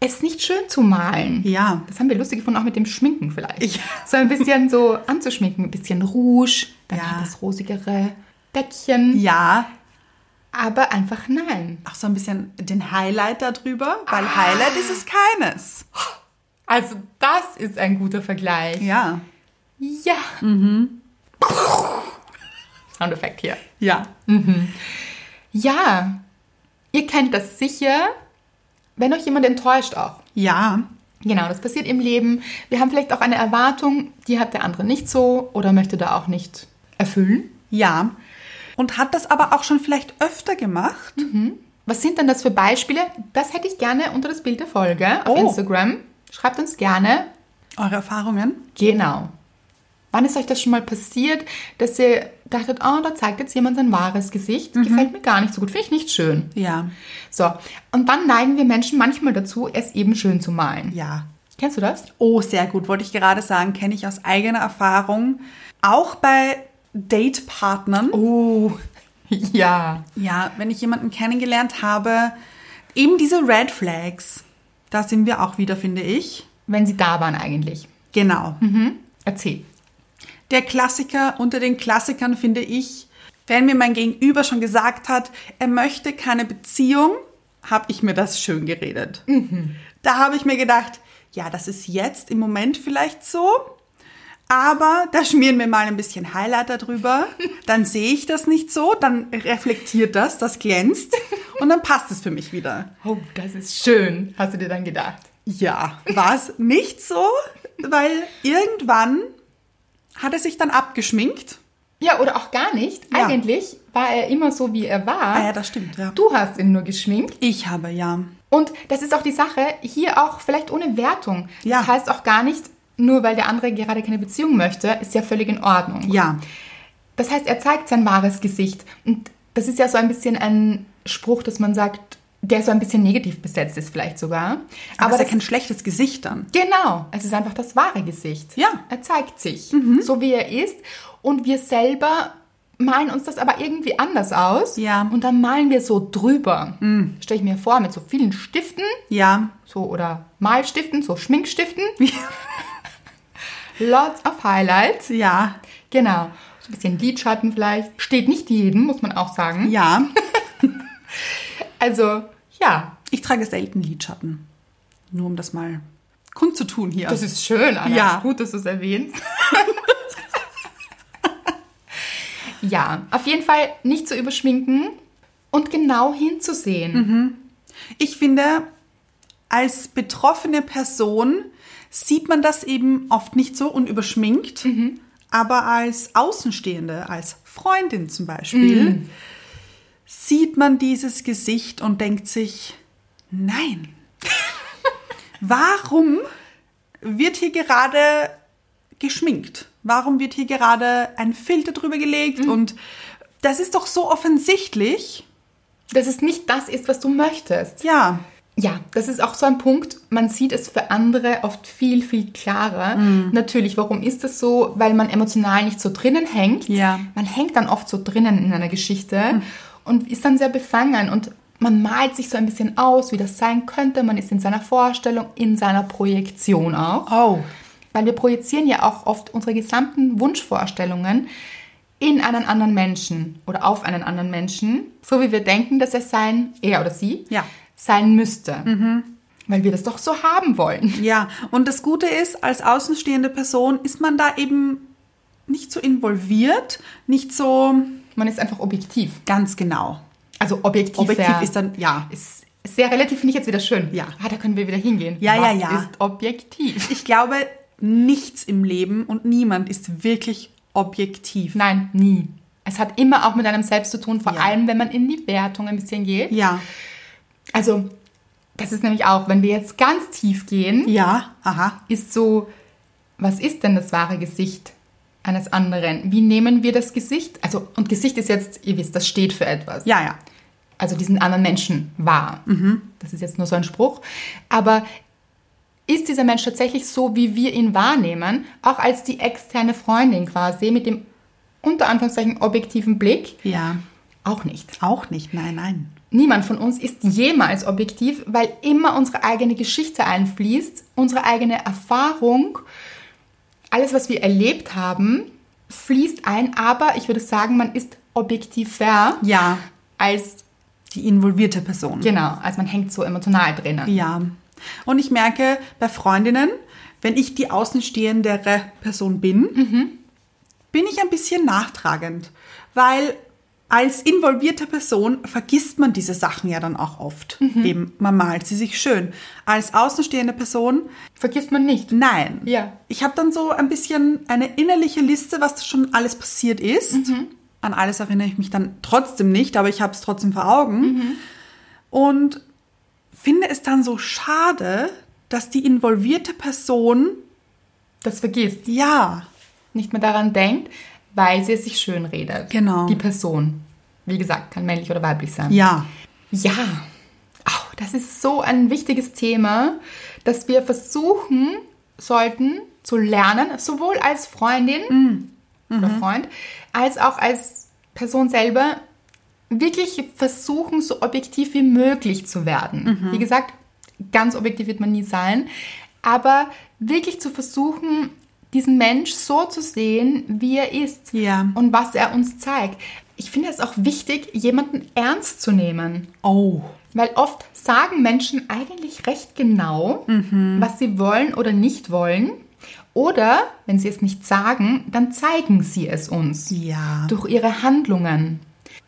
es nicht schön zu malen. Ja. Das haben wir lustig gefunden, auch mit dem Schminken vielleicht. Ich- So ein bisschen so anzuschminken. Ein bisschen Rouge, dann Ja. das rosigere Bäckchen. Ja. Aber einfach nein. Auch so ein bisschen den Highlight darüber, weil Highlight ist es keines. Also das ist ein guter Vergleich. Ja. Ja. Soundeffekt hier. Ja. Ja, ihr kennt das sicher, wenn euch jemand enttäuscht auch. Ja. Genau, das passiert im Leben. Wir haben vielleicht auch eine Erwartung, die hat der andere nicht so oder möchte da auch nicht erfüllen. Ja. Und hat das aber auch schon vielleicht öfter gemacht. Was sind denn das für Beispiele? Das hätte ich gerne unter das Bild der Folge auf Oh. Instagram. Schreibt uns gerne. Eure Erfahrungen? Genau. Wann ist euch das schon mal passiert, dass ihr dachtet, oh, da zeigt jetzt jemand sein wahres Gesicht? Gefällt mir gar nicht so gut, finde ich nicht schön. Ja. So, und dann neigen wir Menschen manchmal dazu, es eben schön zu malen. Ja. Kennst du das? Oh, sehr gut. Wollte ich gerade sagen, kenne ich aus eigener Erfahrung. Auch bei Datepartnern. Oh, ja. Ja, wenn ich jemanden kennengelernt habe, eben diese Red Flags. Da sind wir auch wieder, finde ich. Wenn sie da waren eigentlich. Genau. Erzähl. Der Klassiker unter den Klassikern finde ich, wenn mir mein Gegenüber schon gesagt hat, er möchte keine Beziehung, habe ich mir das schön geredet. Da habe ich mir gedacht, ja, das ist jetzt im Moment vielleicht so, aber da schmieren wir mal ein bisschen Highlighter drüber, dann sehe ich das nicht so, dann reflektiert das, das glänzt und dann passt es für mich wieder. Oh, das ist schön, hast du dir dann gedacht. Ja, war es nicht so, weil irgendwann hat er sich dann abgeschminkt. Ja, oder auch gar nicht. Ja. Eigentlich war er immer so, wie er war. Ah ja, das stimmt, ja. Du hast ihn nur geschminkt. Ich habe ja. Und das ist auch die Sache, hier auch vielleicht ohne Wertung. Ja. Das heißt auch gar nicht, nur weil der andere gerade keine Beziehung möchte, ist ja völlig in Ordnung. Ja. Das heißt, er zeigt sein wahres Gesicht. Und das ist ja so ein bisschen ein Spruch, dass man sagt, der so ein bisschen negativ besetzt ist vielleicht sogar. Aber, Aber es ist ja kein schlechtes Gesicht dann. genau, es ist einfach das wahre Gesicht. Ja. Er zeigt sich, so wie er ist. Und wir selber malen uns das aber irgendwie anders aus. Ja. Und dann malen wir so drüber. Stelle ich mir vor, mit so vielen Stiften, Ja. so oder Malstiften, so Schminkstiften. *laughs* Lots of Highlights. Ja. Genau. So ein bisschen Lidschatten vielleicht. Steht nicht jedem, muss man auch sagen. Ja. *laughs* Also, ja. Ich trage selten Lidschatten. Nur um das mal kundzutun hier. Das ist schön, Anna. Ja. Gut, dass du es erwähnst. *laughs* ja, auf jeden Fall nicht zu überschminken und genau hinzusehen. Ich finde, als betroffene Person sieht man das eben oft nicht so unüberschminkt, aber als Außenstehende, als Freundin zum Beispiel, sieht man dieses Gesicht und denkt sich, nein, *laughs* warum wird hier gerade geschminkt? Warum wird hier gerade ein Filter drüber gelegt? Und das ist doch so offensichtlich. Dass es nicht das ist, was du möchtest. Ja, Ja, das ist auch so ein Punkt. Man sieht es für andere oft viel, viel klarer. Natürlich, warum ist das so? Weil man emotional nicht so drinnen hängt. Ja. Man hängt dann oft so drinnen in einer Geschichte und ist dann sehr befangen und man malt sich so ein bisschen aus, wie das sein könnte. Man ist in seiner Vorstellung, in seiner Projektion auch. Oh. Weil wir projizieren ja auch oft unsere gesamten Wunschvorstellungen in einen anderen Menschen oder auf einen anderen Menschen, so wie wir denken, dass er sein, er oder sie, Ja. Sein müsste. Weil wir das doch so haben wollen. Ja, und das Gute ist, als außenstehende Person ist man da eben nicht so involviert, nicht so Man ist einfach objektiv. ganz genau. Also objektiv, Objektiv sehr, ist dann, ja. ist sehr relativ, finde ich jetzt wieder schön. Ja. Ah, da können wir wieder hingehen. Ja, Was ja, ja. ist objektiv? Ich glaube, nichts im Leben und niemand ist wirklich objektiv. Nein, nie. Es hat immer auch mit einem selbst zu tun, vor Ja. allem wenn man in die Wertung ein bisschen geht. Ja, Also, das ist nämlich auch, wenn wir jetzt ganz tief gehen, ja, aha. ist so, was ist denn das wahre Gesicht eines anderen? Wie nehmen wir das Gesicht? Also, und Gesicht ist jetzt, ihr wisst, das steht für etwas. Ja, ja. Also diesen anderen Menschen wahr. Das ist jetzt nur so ein Spruch. Aber ist dieser Mensch tatsächlich so, wie wir ihn wahrnehmen, auch als die externe Freundin quasi, mit dem unter Anführungszeichen objektiven Blick? Ja. Auch nicht. Auch nicht, nein, nein. Niemand von uns ist jemals objektiv, weil immer unsere eigene Geschichte einfließt, unsere eigene Erfahrung, alles, was wir erlebt haben, fließt ein, aber ich würde sagen, man ist objektiver Ja, als, die involvierte Person. genau, als man hängt so emotional drinnen. Ja. Und ich merke bei Freundinnen, wenn ich die außenstehendere Person bin, bin ich ein bisschen nachtragend, weil als involvierte Person vergisst man diese Sachen ja dann auch oft. Eben, man malt sie sich schön. Als außenstehende Person, Vergisst man nicht. nein. Ja. Ich habe dann so ein bisschen eine innerliche Liste, was schon alles passiert ist. An alles erinnere ich mich dann trotzdem nicht, aber ich habe es trotzdem vor Augen. Und finde es dann so schade, dass die involvierte Person, Das vergisst. ja, Nicht mehr daran denkt, weil sie es sich schön redet. Genau. Die Person. Wie gesagt, kann männlich oder weiblich sein. ja, Ja, oh, das ist so ein wichtiges Thema, dass wir versuchen sollten zu lernen, sowohl als Freundin oder Freund, als auch als Person selber, wirklich versuchen, so objektiv wie möglich zu werden. Wie gesagt, ganz objektiv wird man nie sein, aber wirklich zu versuchen, diesen Mensch so zu sehen, wie er ist Ja. und was er uns zeigt. Ich finde es auch wichtig, jemanden ernst zu nehmen. oh, Weil oft sagen Menschen eigentlich recht genau, was sie wollen oder nicht wollen. Oder, wenn sie es nicht sagen, dann zeigen sie es uns ja, durch ihre Handlungen.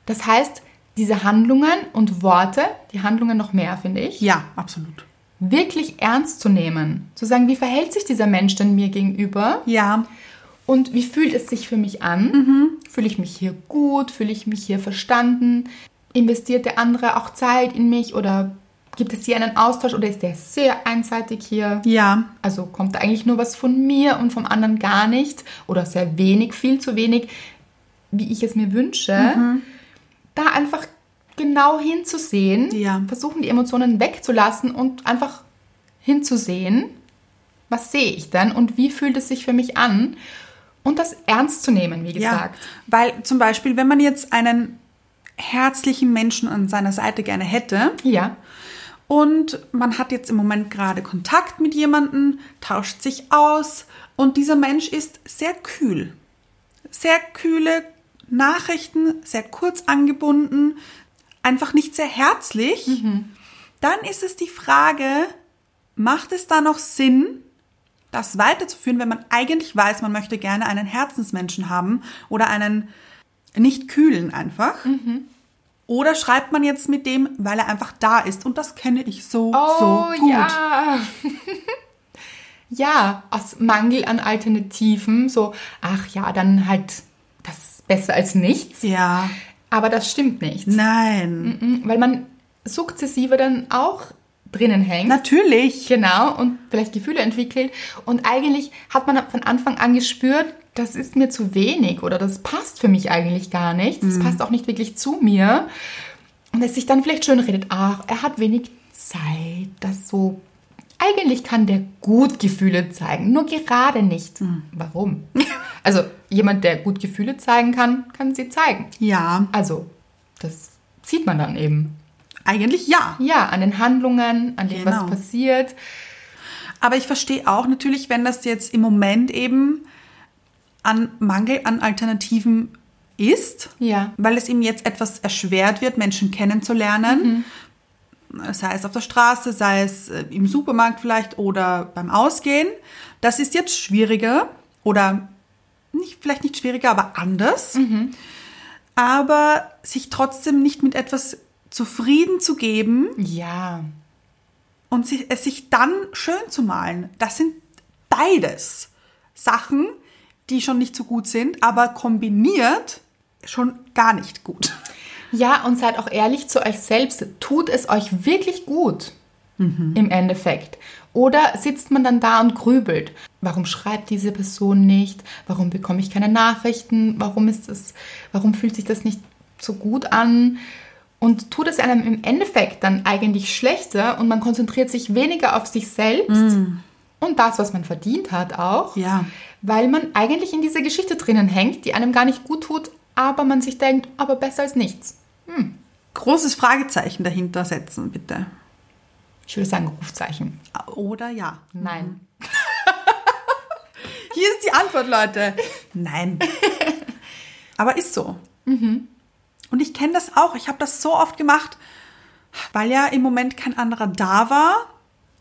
Das heißt, diese Handlungen und Worte, die Handlungen noch mehr, finde ich, ja, absolut. Wirklich ernst zu nehmen. Zu sagen, wie verhält sich dieser Mensch denn mir gegenüber? Ja, Und wie fühlt es sich für mich an? Fühle ich mich hier gut? Fühle ich mich hier verstanden? Investiert der andere auch Zeit in mich oder gibt es hier einen Austausch oder ist der sehr einseitig hier? ja, Also kommt da eigentlich nur was von mir und vom anderen gar nicht oder sehr wenig, viel zu wenig, wie ich es mir wünsche. Da einfach genau hinzusehen, Ja. versuchen die Emotionen wegzulassen und einfach hinzusehen, was sehe ich denn und wie fühlt es sich für mich an und das ernst zu nehmen, wie gesagt. Weil zum Beispiel, wenn man jetzt einen herzlichen Menschen an seiner Seite gerne hätte Ja, und man hat jetzt im Moment gerade Kontakt mit jemandem, tauscht sich aus und dieser Mensch ist sehr kühl. Sehr kühle Nachrichten, sehr kurz angebunden, einfach nicht sehr herzlich. Dann ist es die Frage, macht es da noch Sinn, das weiterzuführen, wenn man eigentlich weiß, man möchte gerne einen Herzensmenschen haben oder einen nicht kühlen einfach? Oder schreibt man jetzt mit dem, weil er einfach da ist? Und das kenne ich so, Oh so gut. ja. *laughs* ja, aus Mangel an Alternativen, so, ach ja, dann halt das besser als nichts. Ja. Aber das stimmt nicht. Nein. Mhm, Weil man sukzessive dann auch drinnen hängt. Natürlich. Genau, und vielleicht Gefühle entwickelt. Und eigentlich hat man von Anfang an gespürt, das ist mir zu wenig oder das passt für mich eigentlich gar nicht. Das passt auch nicht wirklich zu mir. Und es sich dann vielleicht schön redet, ach, er hat wenig Zeit, das so. Eigentlich kann der gut Gefühle zeigen, nur gerade nicht. Warum? *laughs* Also jemand, der gut Gefühle zeigen kann, kann sie zeigen. Ja, Also, das sieht man dann eben. eigentlich ja. Ja, an den Handlungen, an dem, Genau. was passiert. Aber ich verstehe auch natürlich, wenn das jetzt im Moment eben an Mangel an Alternativen ist, Ja. weil es ihm jetzt etwas erschwert wird, Menschen kennenzulernen. Sei es auf der Straße, sei es äh, im Supermarkt vielleicht oder beim Ausgehen. Das ist jetzt schwieriger oder nicht, vielleicht nicht schwieriger, aber anders. Aber sich trotzdem nicht mit etwas zufrieden zu geben, Ja. und sich, es sich dann schön zu malen. Das sind beides Sachen, die schon nicht so gut sind, aber kombiniert schon gar nicht gut. Ja, und seid auch ehrlich zu euch selbst. Tut es euch wirklich gut im Endeffekt? Oder sitzt man dann da und grübelt? Warum schreibt diese Person nicht? Warum bekomme ich keine Nachrichten? Warum ist es, warum fühlt sich das nicht so gut an? Und tut es einem im Endeffekt dann eigentlich schlechter und man konzentriert sich weniger auf sich selbst und das, was man verdient hat auch. Ja. Weil man eigentlich in dieser Geschichte drinnen hängt, die einem gar nicht gut tut, aber man sich denkt, aber besser als nichts. Großes Fragezeichen dahinter setzen, bitte. Ich würde sagen Rufzeichen. Oder ja. Nein. *laughs* Hier ist die Antwort, Leute. Nein. Aber ist so. Und ich kenne das auch. Ich habe das so oft gemacht, weil ja im Moment kein anderer da war,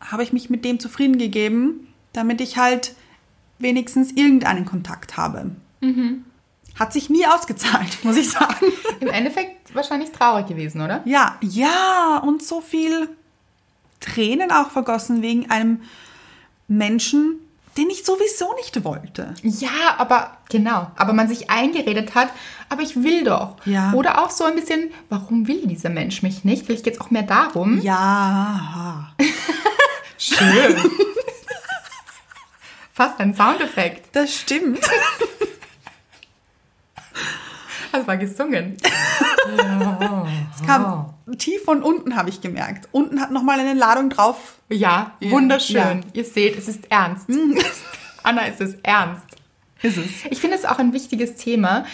habe ich mich mit dem zufrieden gegeben, damit ich halt wenigstens irgendeinen Kontakt habe. Hat sich nie ausgezahlt, muss ich sagen. *laughs* Im Endeffekt wahrscheinlich traurig gewesen, oder? Ja, ja, und so viel Tränen auch vergossen wegen einem Menschen, den ich sowieso nicht wollte. Ja, aber genau. Aber man sich eingeredet hat, aber ich will doch. Ja. Oder auch so ein bisschen, warum will dieser Mensch mich nicht? Vielleicht geht es auch mehr darum. Ja. *laughs* Schön. *laughs* Fast ein Soundeffekt. Das stimmt. *laughs* Das war gesungen. *laughs* Es kam tief von unten, habe ich gemerkt. Unten hat nochmal eine Ladung drauf. Ja, Ja. wunderschön. Ja. Ihr seht, es ist ernst. *laughs* Anna, es ist ernst. Ist es. Ich finde es auch ein wichtiges Thema.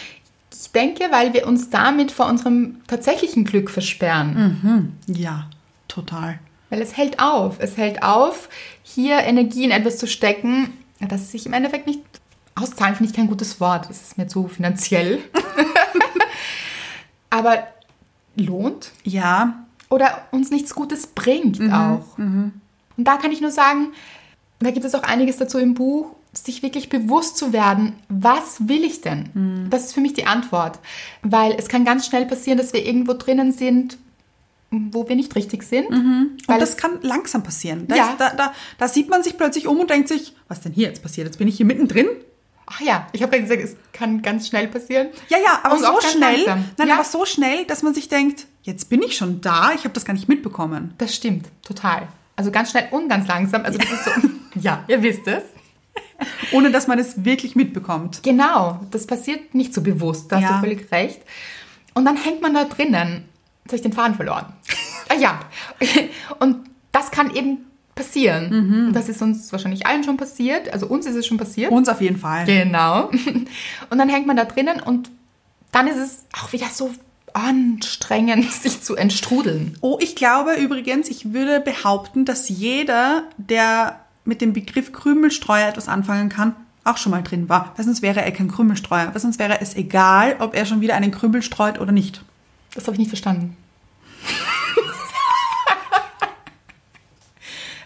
Ich denke, weil wir uns damit vor unserem tatsächlichen Glück versperren. Ja, total. Weil es hält auf. Es hält auf, hier Energie in etwas zu stecken, das sich im Endeffekt nicht auszahlen, finde ich kein gutes Wort. Das ist mir zu finanziell. *laughs* Aber lohnt Ja, oder uns nichts Gutes bringt auch. Und da kann ich nur sagen, da gibt es auch einiges dazu im Buch, sich wirklich bewusst zu werden, was will ich denn? Das ist für mich die Antwort. Weil es kann ganz schnell passieren, dass wir irgendwo drinnen sind, wo wir nicht richtig sind. und Weil das es- kann langsam passieren. Da, Ja. ist, da, da, da sieht man sich plötzlich um und denkt sich, was denn hier jetzt passiert? Jetzt bin ich hier mittendrin. Ach ja, ich habe gesagt, es kann ganz schnell passieren. Ja, ja, aber so schnell, langsam. nein, Ja. aber so schnell, dass man sich denkt, jetzt bin ich schon da, ich habe das gar nicht mitbekommen. Das stimmt, total. Also ganz schnell und ganz langsam. Also das ist so, ja, *laughs* ihr wisst es. *laughs* Ohne dass man es wirklich mitbekommt. Genau, das passiert nicht so bewusst, da hast Ja. du völlig recht. Und dann hängt man da drinnen. Jetzt habe ich den Faden verloren. *laughs* ah ja. Und das kann eben passieren. Und das ist uns wahrscheinlich allen schon passiert. Also uns ist es schon passiert. Uns auf jeden Fall. Genau. *laughs* Und dann hängt man da drinnen und dann ist es auch wieder so anstrengend, *laughs* sich zu entstrudeln. Oh, ich glaube übrigens, ich würde behaupten, dass jeder, der mit dem Begriff Krümelstreuer etwas anfangen kann, auch schon mal drin war. Weil sonst wäre er kein Krümelstreuer. Weil sonst wäre es egal, ob er schon wieder einen Krümel streut oder nicht. Das habe ich nicht verstanden.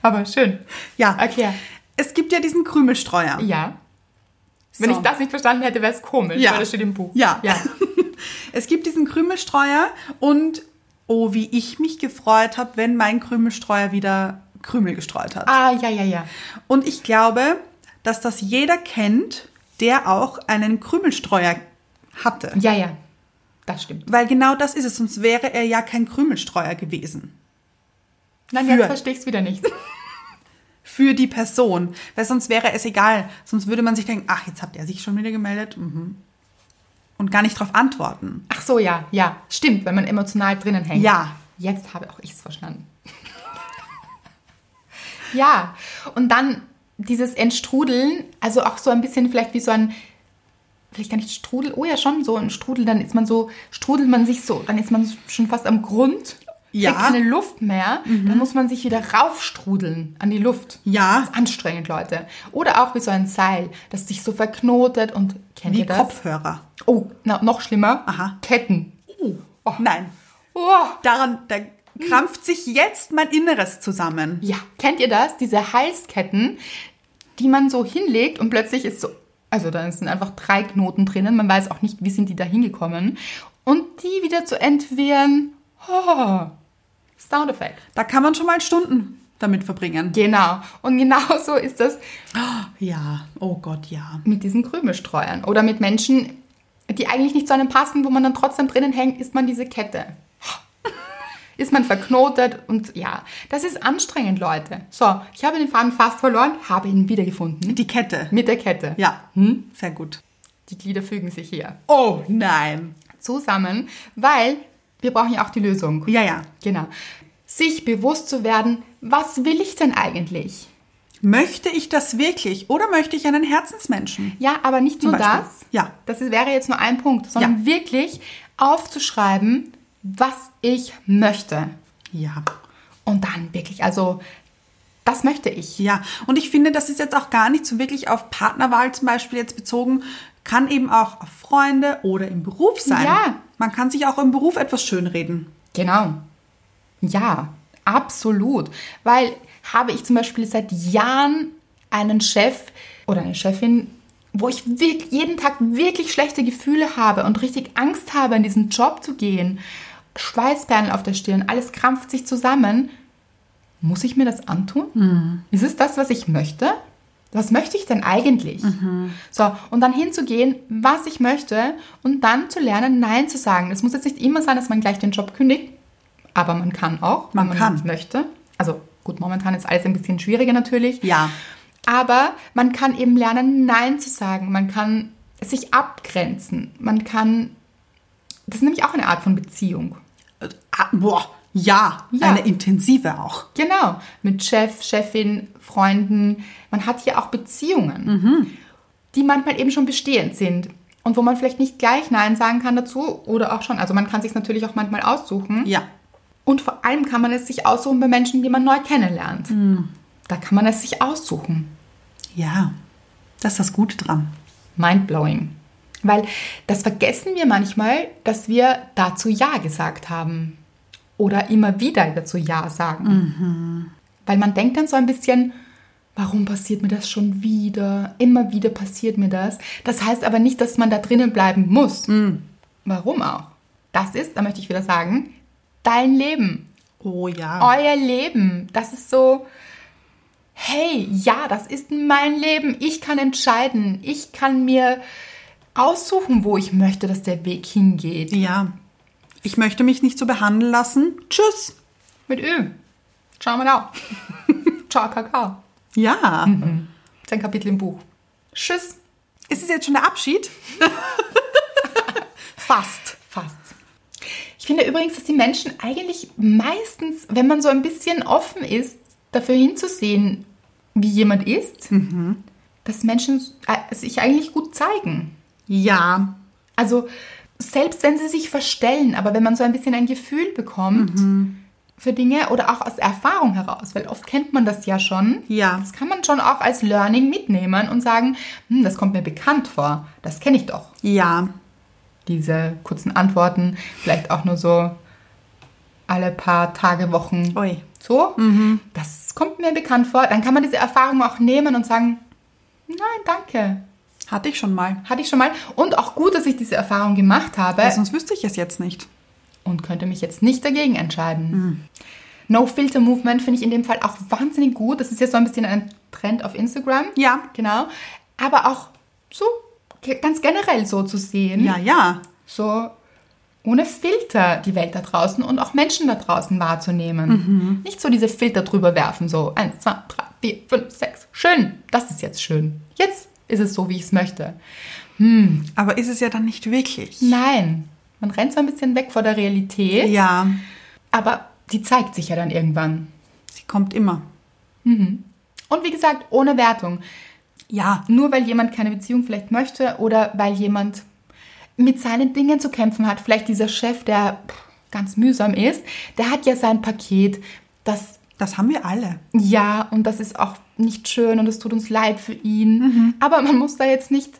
Aber schön. Ja. Erklär. Es gibt ja diesen Krümelstreuer. Ja. Wenn So. ich das nicht verstanden hätte, wäre es komisch, Ja. weil das steht im Buch. Ja. ja. *laughs* Es gibt diesen Krümelstreuer und oh, wie ich mich gefreut habe, wenn mein Krümelstreuer wieder Krümel gestreut hat. Ah, ja, ja, ja. Und ich glaube, dass das jeder kennt, der auch einen Krümelstreuer hatte. Ja, ja. Das stimmt. Weil genau das ist es, sonst wäre er ja kein Krümelstreuer gewesen. Nein, Für- jetzt verstehe ich es wieder nicht. *laughs* Für die Person. Weil sonst wäre es egal. Sonst würde man sich denken, ach, jetzt hat er sich schon wieder gemeldet. Mhm. Und gar nicht darauf antworten. Ach so, ja, ja. Stimmt, wenn man emotional drinnen hängt. Ja. Jetzt habe auch ich es verstanden. *laughs* ja, und dann dieses Entstrudeln, also auch so ein bisschen vielleicht wie so ein, vielleicht gar nicht Strudel, oh ja schon, so ein Strudel, dann ist man so, strudelt man sich so, dann ist man schon fast am Grund, Ja. kriegt keine Luft mehr, dann muss man sich wieder raufstrudeln an die Luft. Ja. Das ist anstrengend, Leute. Oder auch wie so ein Seil, das sich so verknotet und kennt Wie ihr das? Kopfhörer. Oh, na, noch schlimmer. Aha. Ketten. Oh. Nein. Oh. Daran, da krampft sich jetzt mein Inneres zusammen. Ja, kennt ihr das? Diese Halsketten, die man so hinlegt und plötzlich ist so, also da sind einfach drei Knoten drinnen, man weiß auch nicht, wie sind die da hingekommen. Und die wieder zu entwirren, oh, Soundeffekt. Da kann man schon mal Stunden damit verbringen. Genau. Und genauso ist das Ja, oh Gott, ja. mit diesen Krümelstreuern. Oder mit Menschen, die eigentlich nicht zu einem passen, wo man dann trotzdem drinnen hängt, ist man diese Kette. *laughs* Ist man verknotet und ja, das ist anstrengend, Leute. So, ich habe den Faden fast verloren, habe ihn wiedergefunden. Die Kette. Mit der Kette. Ja, Hm? sehr gut. Die Glieder fügen sich hier Oh nein. zusammen, weil wir brauchen ja auch die Lösung. Ja, ja. Genau. Sich bewusst zu werden, was will ich denn eigentlich? Möchte ich das wirklich oder möchte ich einen Herzensmenschen? Ja, aber nicht nur Beispiel. das. Ja. Das wäre jetzt nur ein Punkt, sondern wirklich aufzuschreiben, was ich möchte. Ja. Und dann wirklich, also, das möchte ich. Ja, und ich finde, das ist jetzt auch gar nicht so wirklich auf Partnerwahl zum Beispiel jetzt bezogen, kann eben auch auf Freunde oder im Beruf sein. Ja. Man kann sich auch im Beruf etwas schönreden. Genau. Ja, absolut. Weil habe ich zum Beispiel seit Jahren einen Chef oder eine Chefin, wo ich wirklich jeden Tag wirklich schlechte Gefühle habe und richtig Angst habe, in diesen Job zu gehen. Schweißperlen auf der Stirn, alles krampft sich zusammen. Muss ich mir das antun? Ist es das, was ich möchte? Was möchte ich denn eigentlich? So, und dann hinzugehen, was ich möchte und dann zu lernen, Nein zu sagen. Es muss jetzt nicht immer sein, dass man gleich den Job kündigt, aber man kann auch, Man wenn kann. es möchte. Also gut, momentan ist alles ein bisschen schwieriger natürlich. Ja. Aber man kann eben lernen, Nein zu sagen. Man kann sich abgrenzen. Man kann. Das ist nämlich auch eine Art von Beziehung. Ah, boah, ja, Ja. eine intensive auch. Genau. Mit Chef, Chefin, Freunden. Man hat hier auch Beziehungen, die manchmal eben schon bestehend sind. Und wo man vielleicht nicht gleich Nein sagen kann dazu oder auch schon. Also man kann sich natürlich auch manchmal aussuchen. Ja. Und vor allem kann man es sich aussuchen bei Menschen, die man neu kennenlernt. Da kann man es sich aussuchen. Ja. Das ist das Gute dran. Mindblowing. Weil das vergessen wir manchmal, dass wir dazu Ja gesagt haben. Oder immer wieder dazu Ja sagen. Weil man denkt dann so ein bisschen, warum passiert mir das schon wieder? Immer wieder passiert mir das. Das heißt aber nicht, dass man da drinnen bleiben muss. Warum auch? Das ist, da möchte ich wieder sagen, dein Leben Oh ja. euer Leben. Das ist so, hey, ja, das ist mein Leben. Ich kann entscheiden. Ich kann mir aussuchen, wo ich möchte, dass der Weg hingeht. Ja. Ich möchte mich nicht so behandeln lassen. Tschüss. Mit Ö. Ciao, mal *laughs* da. Ciao, Kakao. Ja. Das ist ein Kapitel im Buch. Tschüss. Ist es jetzt schon der Abschied? *laughs* Fast. Fast. Ich finde übrigens, dass die Menschen eigentlich meistens, wenn man so ein bisschen offen ist, dafür hinzusehen, wie jemand ist, dass Menschen äh, sich eigentlich gut zeigen. Ja. Also selbst wenn sie sich verstellen, aber wenn man so ein bisschen ein Gefühl bekommt für Dinge oder auch aus Erfahrung heraus, weil oft kennt man das ja schon. Ja. Das kann man schon auch als Learning mitnehmen und sagen, hm, das kommt mir bekannt vor, das kenne ich doch. Ja. Diese kurzen Antworten, vielleicht auch nur so alle paar Tage, Wochen. Ui. So, das kommt mir bekannt vor. Dann kann man diese Erfahrung auch nehmen und sagen, nein, danke. Hatte ich schon mal. Hatte ich schon mal. Und auch gut, dass ich diese Erfahrung gemacht habe. Weil sonst wüsste ich es jetzt nicht. und könnte mich jetzt nicht dagegen entscheiden. No Filter Movement finde ich in dem Fall auch wahnsinnig gut. Das ist ja so ein bisschen ein Trend auf Instagram. Ja. Genau. Aber auch so ganz generell so zu sehen. Ja, ja. So ohne Filter die Welt da draußen und auch Menschen da draußen wahrzunehmen. Nicht so diese Filter drüber werfen, so eins, zwei, drei, vier, fünf, sechs. Schön, das ist jetzt schön. Jetzt ist es so, wie ich es möchte. Aber ist es ja dann nicht wirklich. Nein, man rennt so ein bisschen weg vor der Realität. Ja. Aber die zeigt sich ja dann irgendwann. Sie kommt immer. Und wie gesagt, ohne Wertung. Ja. Nur weil jemand keine Beziehung vielleicht möchte oder weil jemand mit seinen Dingen zu kämpfen hat. Vielleicht dieser Chef, der ganz mühsam ist, der hat ja sein Paket, das Das haben wir alle. ja, und das ist auch nicht schön und es tut uns leid für ihn. Aber man muss da jetzt nicht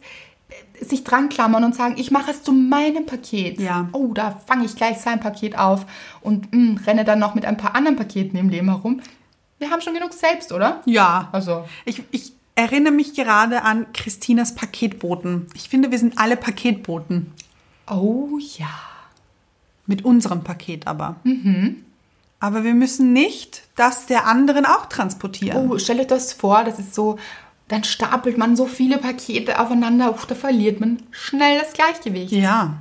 äh, sich dran klammern und sagen, ich mache es zu meinem Paket. Ja. Oh, da fange ich gleich sein Paket auf und mh, renne dann noch mit ein paar anderen Paketen im Leben herum. Wir haben schon genug selbst, oder? Ja. Also, Ich, ich erinnere mich gerade an Christinas Paketboten. Ich finde, wir sind alle Paketboten. oh ja. Mit unserem Paket aber. Aber wir müssen nicht das der anderen auch transportieren. Oh, stellt euch das vor, das ist so, dann stapelt man so viele Pakete aufeinander, uff, da verliert man schnell das Gleichgewicht. Ja.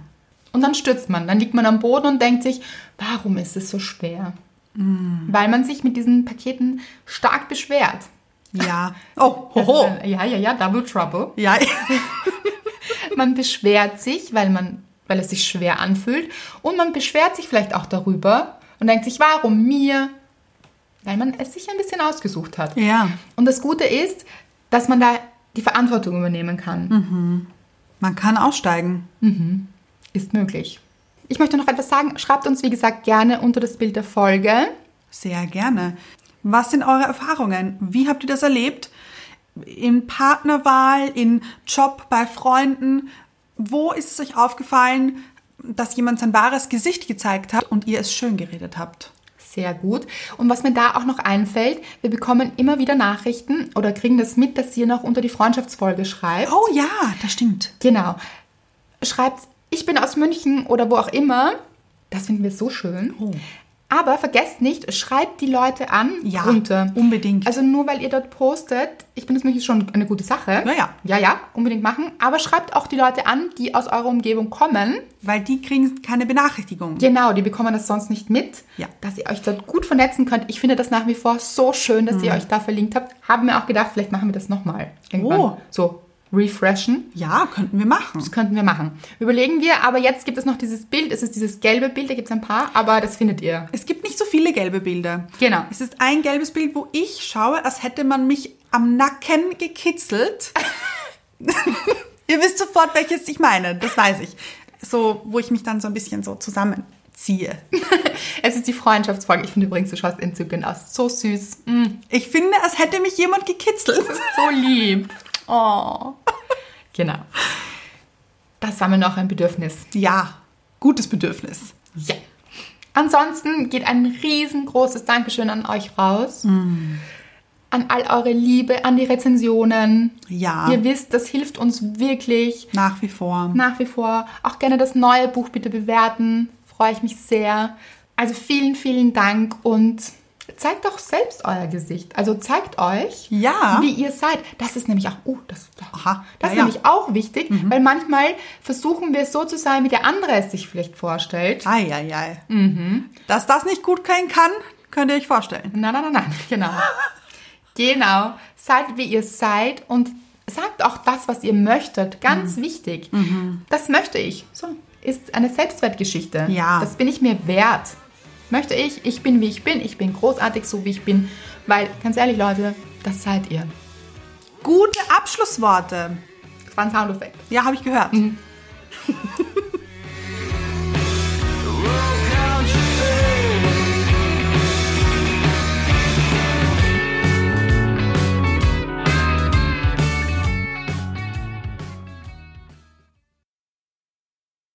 Und dann stürzt man, dann liegt man am Boden und denkt sich, warum ist es so schwer? Weil man sich mit diesen Paketen stark beschwert. Ja. *laughs* Oh, hoho. ist ein- Ja, ja, ja, Double Trouble. Ja. *laughs* *laughs* Man beschwert sich, weil, man, weil es sich schwer anfühlt. Und man beschwert sich vielleicht auch darüber und denkt sich, warum mir? Weil man es sich ein bisschen ausgesucht hat. Ja. Und das Gute ist, dass man da die Verantwortung übernehmen kann. Man kann aussteigen. Ist möglich. Ich möchte noch etwas sagen. Schreibt uns, wie gesagt, gerne unter das Bild der Folge. Sehr gerne. Was sind eure Erfahrungen? Wie habt ihr das erlebt? In Partnerwahl, in Job, bei Freunden? Wo ist es euch aufgefallen, dass jemand sein wahres Gesicht gezeigt hat und ihr es schön geredet habt? Sehr gut. Und was mir da auch noch einfällt, wir bekommen immer wieder Nachrichten oder kriegen das mit, dass ihr noch unter die Freundschaftsfolge schreibt. Oh ja, das stimmt. Genau. Schreibt, ich bin aus München oder wo auch immer. Das finden wir so schön. Oh. Aber vergesst nicht, schreibt die Leute an Ja, runter. unbedingt. Also nur weil ihr dort postet, ich bin das München schon eine gute Sache. Ja, ja. Ja, unbedingt machen. Aber schreibt auch die Leute an, die aus eurer Umgebung kommen. Weil die kriegen keine Benachrichtigung. Genau, die bekommen das sonst nicht mit. Ja. Dass ihr euch dort gut vernetzen könnt. Ich finde das nach wie vor so schön, dass Mhm. ihr euch da verlinkt habt. Haben wir auch gedacht, vielleicht machen wir das nochmal. Irgendwann. Oh. So, refreshen. Ja, könnten wir machen. Das könnten wir machen. Überlegen wir, aber jetzt gibt es noch dieses Bild. Es ist dieses gelbe Bild, da gibt es ein paar, aber das findet ihr. Es gibt nicht so viele gelbe Bilder. Genau. Es ist ein gelbes Bild, wo ich schaue, als hätte man mich am Nacken gekitzelt. *laughs* Ihr wisst sofort, welches ich meine. Das weiß ich. So, wo ich mich dann so ein bisschen so zusammenziehe. *laughs* Es ist die Freundschaftsfolge. Ich finde übrigens, du schaust entzückend aus. So süß. Mm, Ich finde, als hätte mich jemand gekitzelt. so lieb. Oh. Genau. Das war mir noch ein Bedürfnis. Ja, gutes Bedürfnis. Ja. Ansonsten geht ein riesengroßes Dankeschön an euch raus. An all eure Liebe, an die Rezensionen. Ja. Ihr wisst, das hilft uns wirklich. Nach wie vor. Nach wie vor. Auch gerne das neue Buch bitte bewerten. Freue ich mich sehr. Also vielen, vielen Dank und zeigt doch selbst euer Gesicht. Also zeigt euch, Ja. wie ihr seid. Das ist nämlich auch, uh, das, Aha, das ja, ist ja. nämlich auch wichtig, weil manchmal versuchen wir so zu sein, wie der andere es sich vielleicht vorstellt. Eieiei. Dass das nicht gut gehen kann, könnt ihr euch vorstellen. Nein, nein, nein, nein, genau. genau. Seid, wie ihr seid und sagt auch das, was ihr möchtet. Ganz wichtig. Das möchte ich. So, ist eine Selbstwertgeschichte. Ja. Das bin ich mir wert. Möchte ich, ich bin wie ich bin, ich bin großartig so wie ich bin, weil, ganz ehrlich Leute, das seid ihr. Gute Abschlussworte. Das war ein Soundeffekt. Ja, habe ich gehört. *laughs*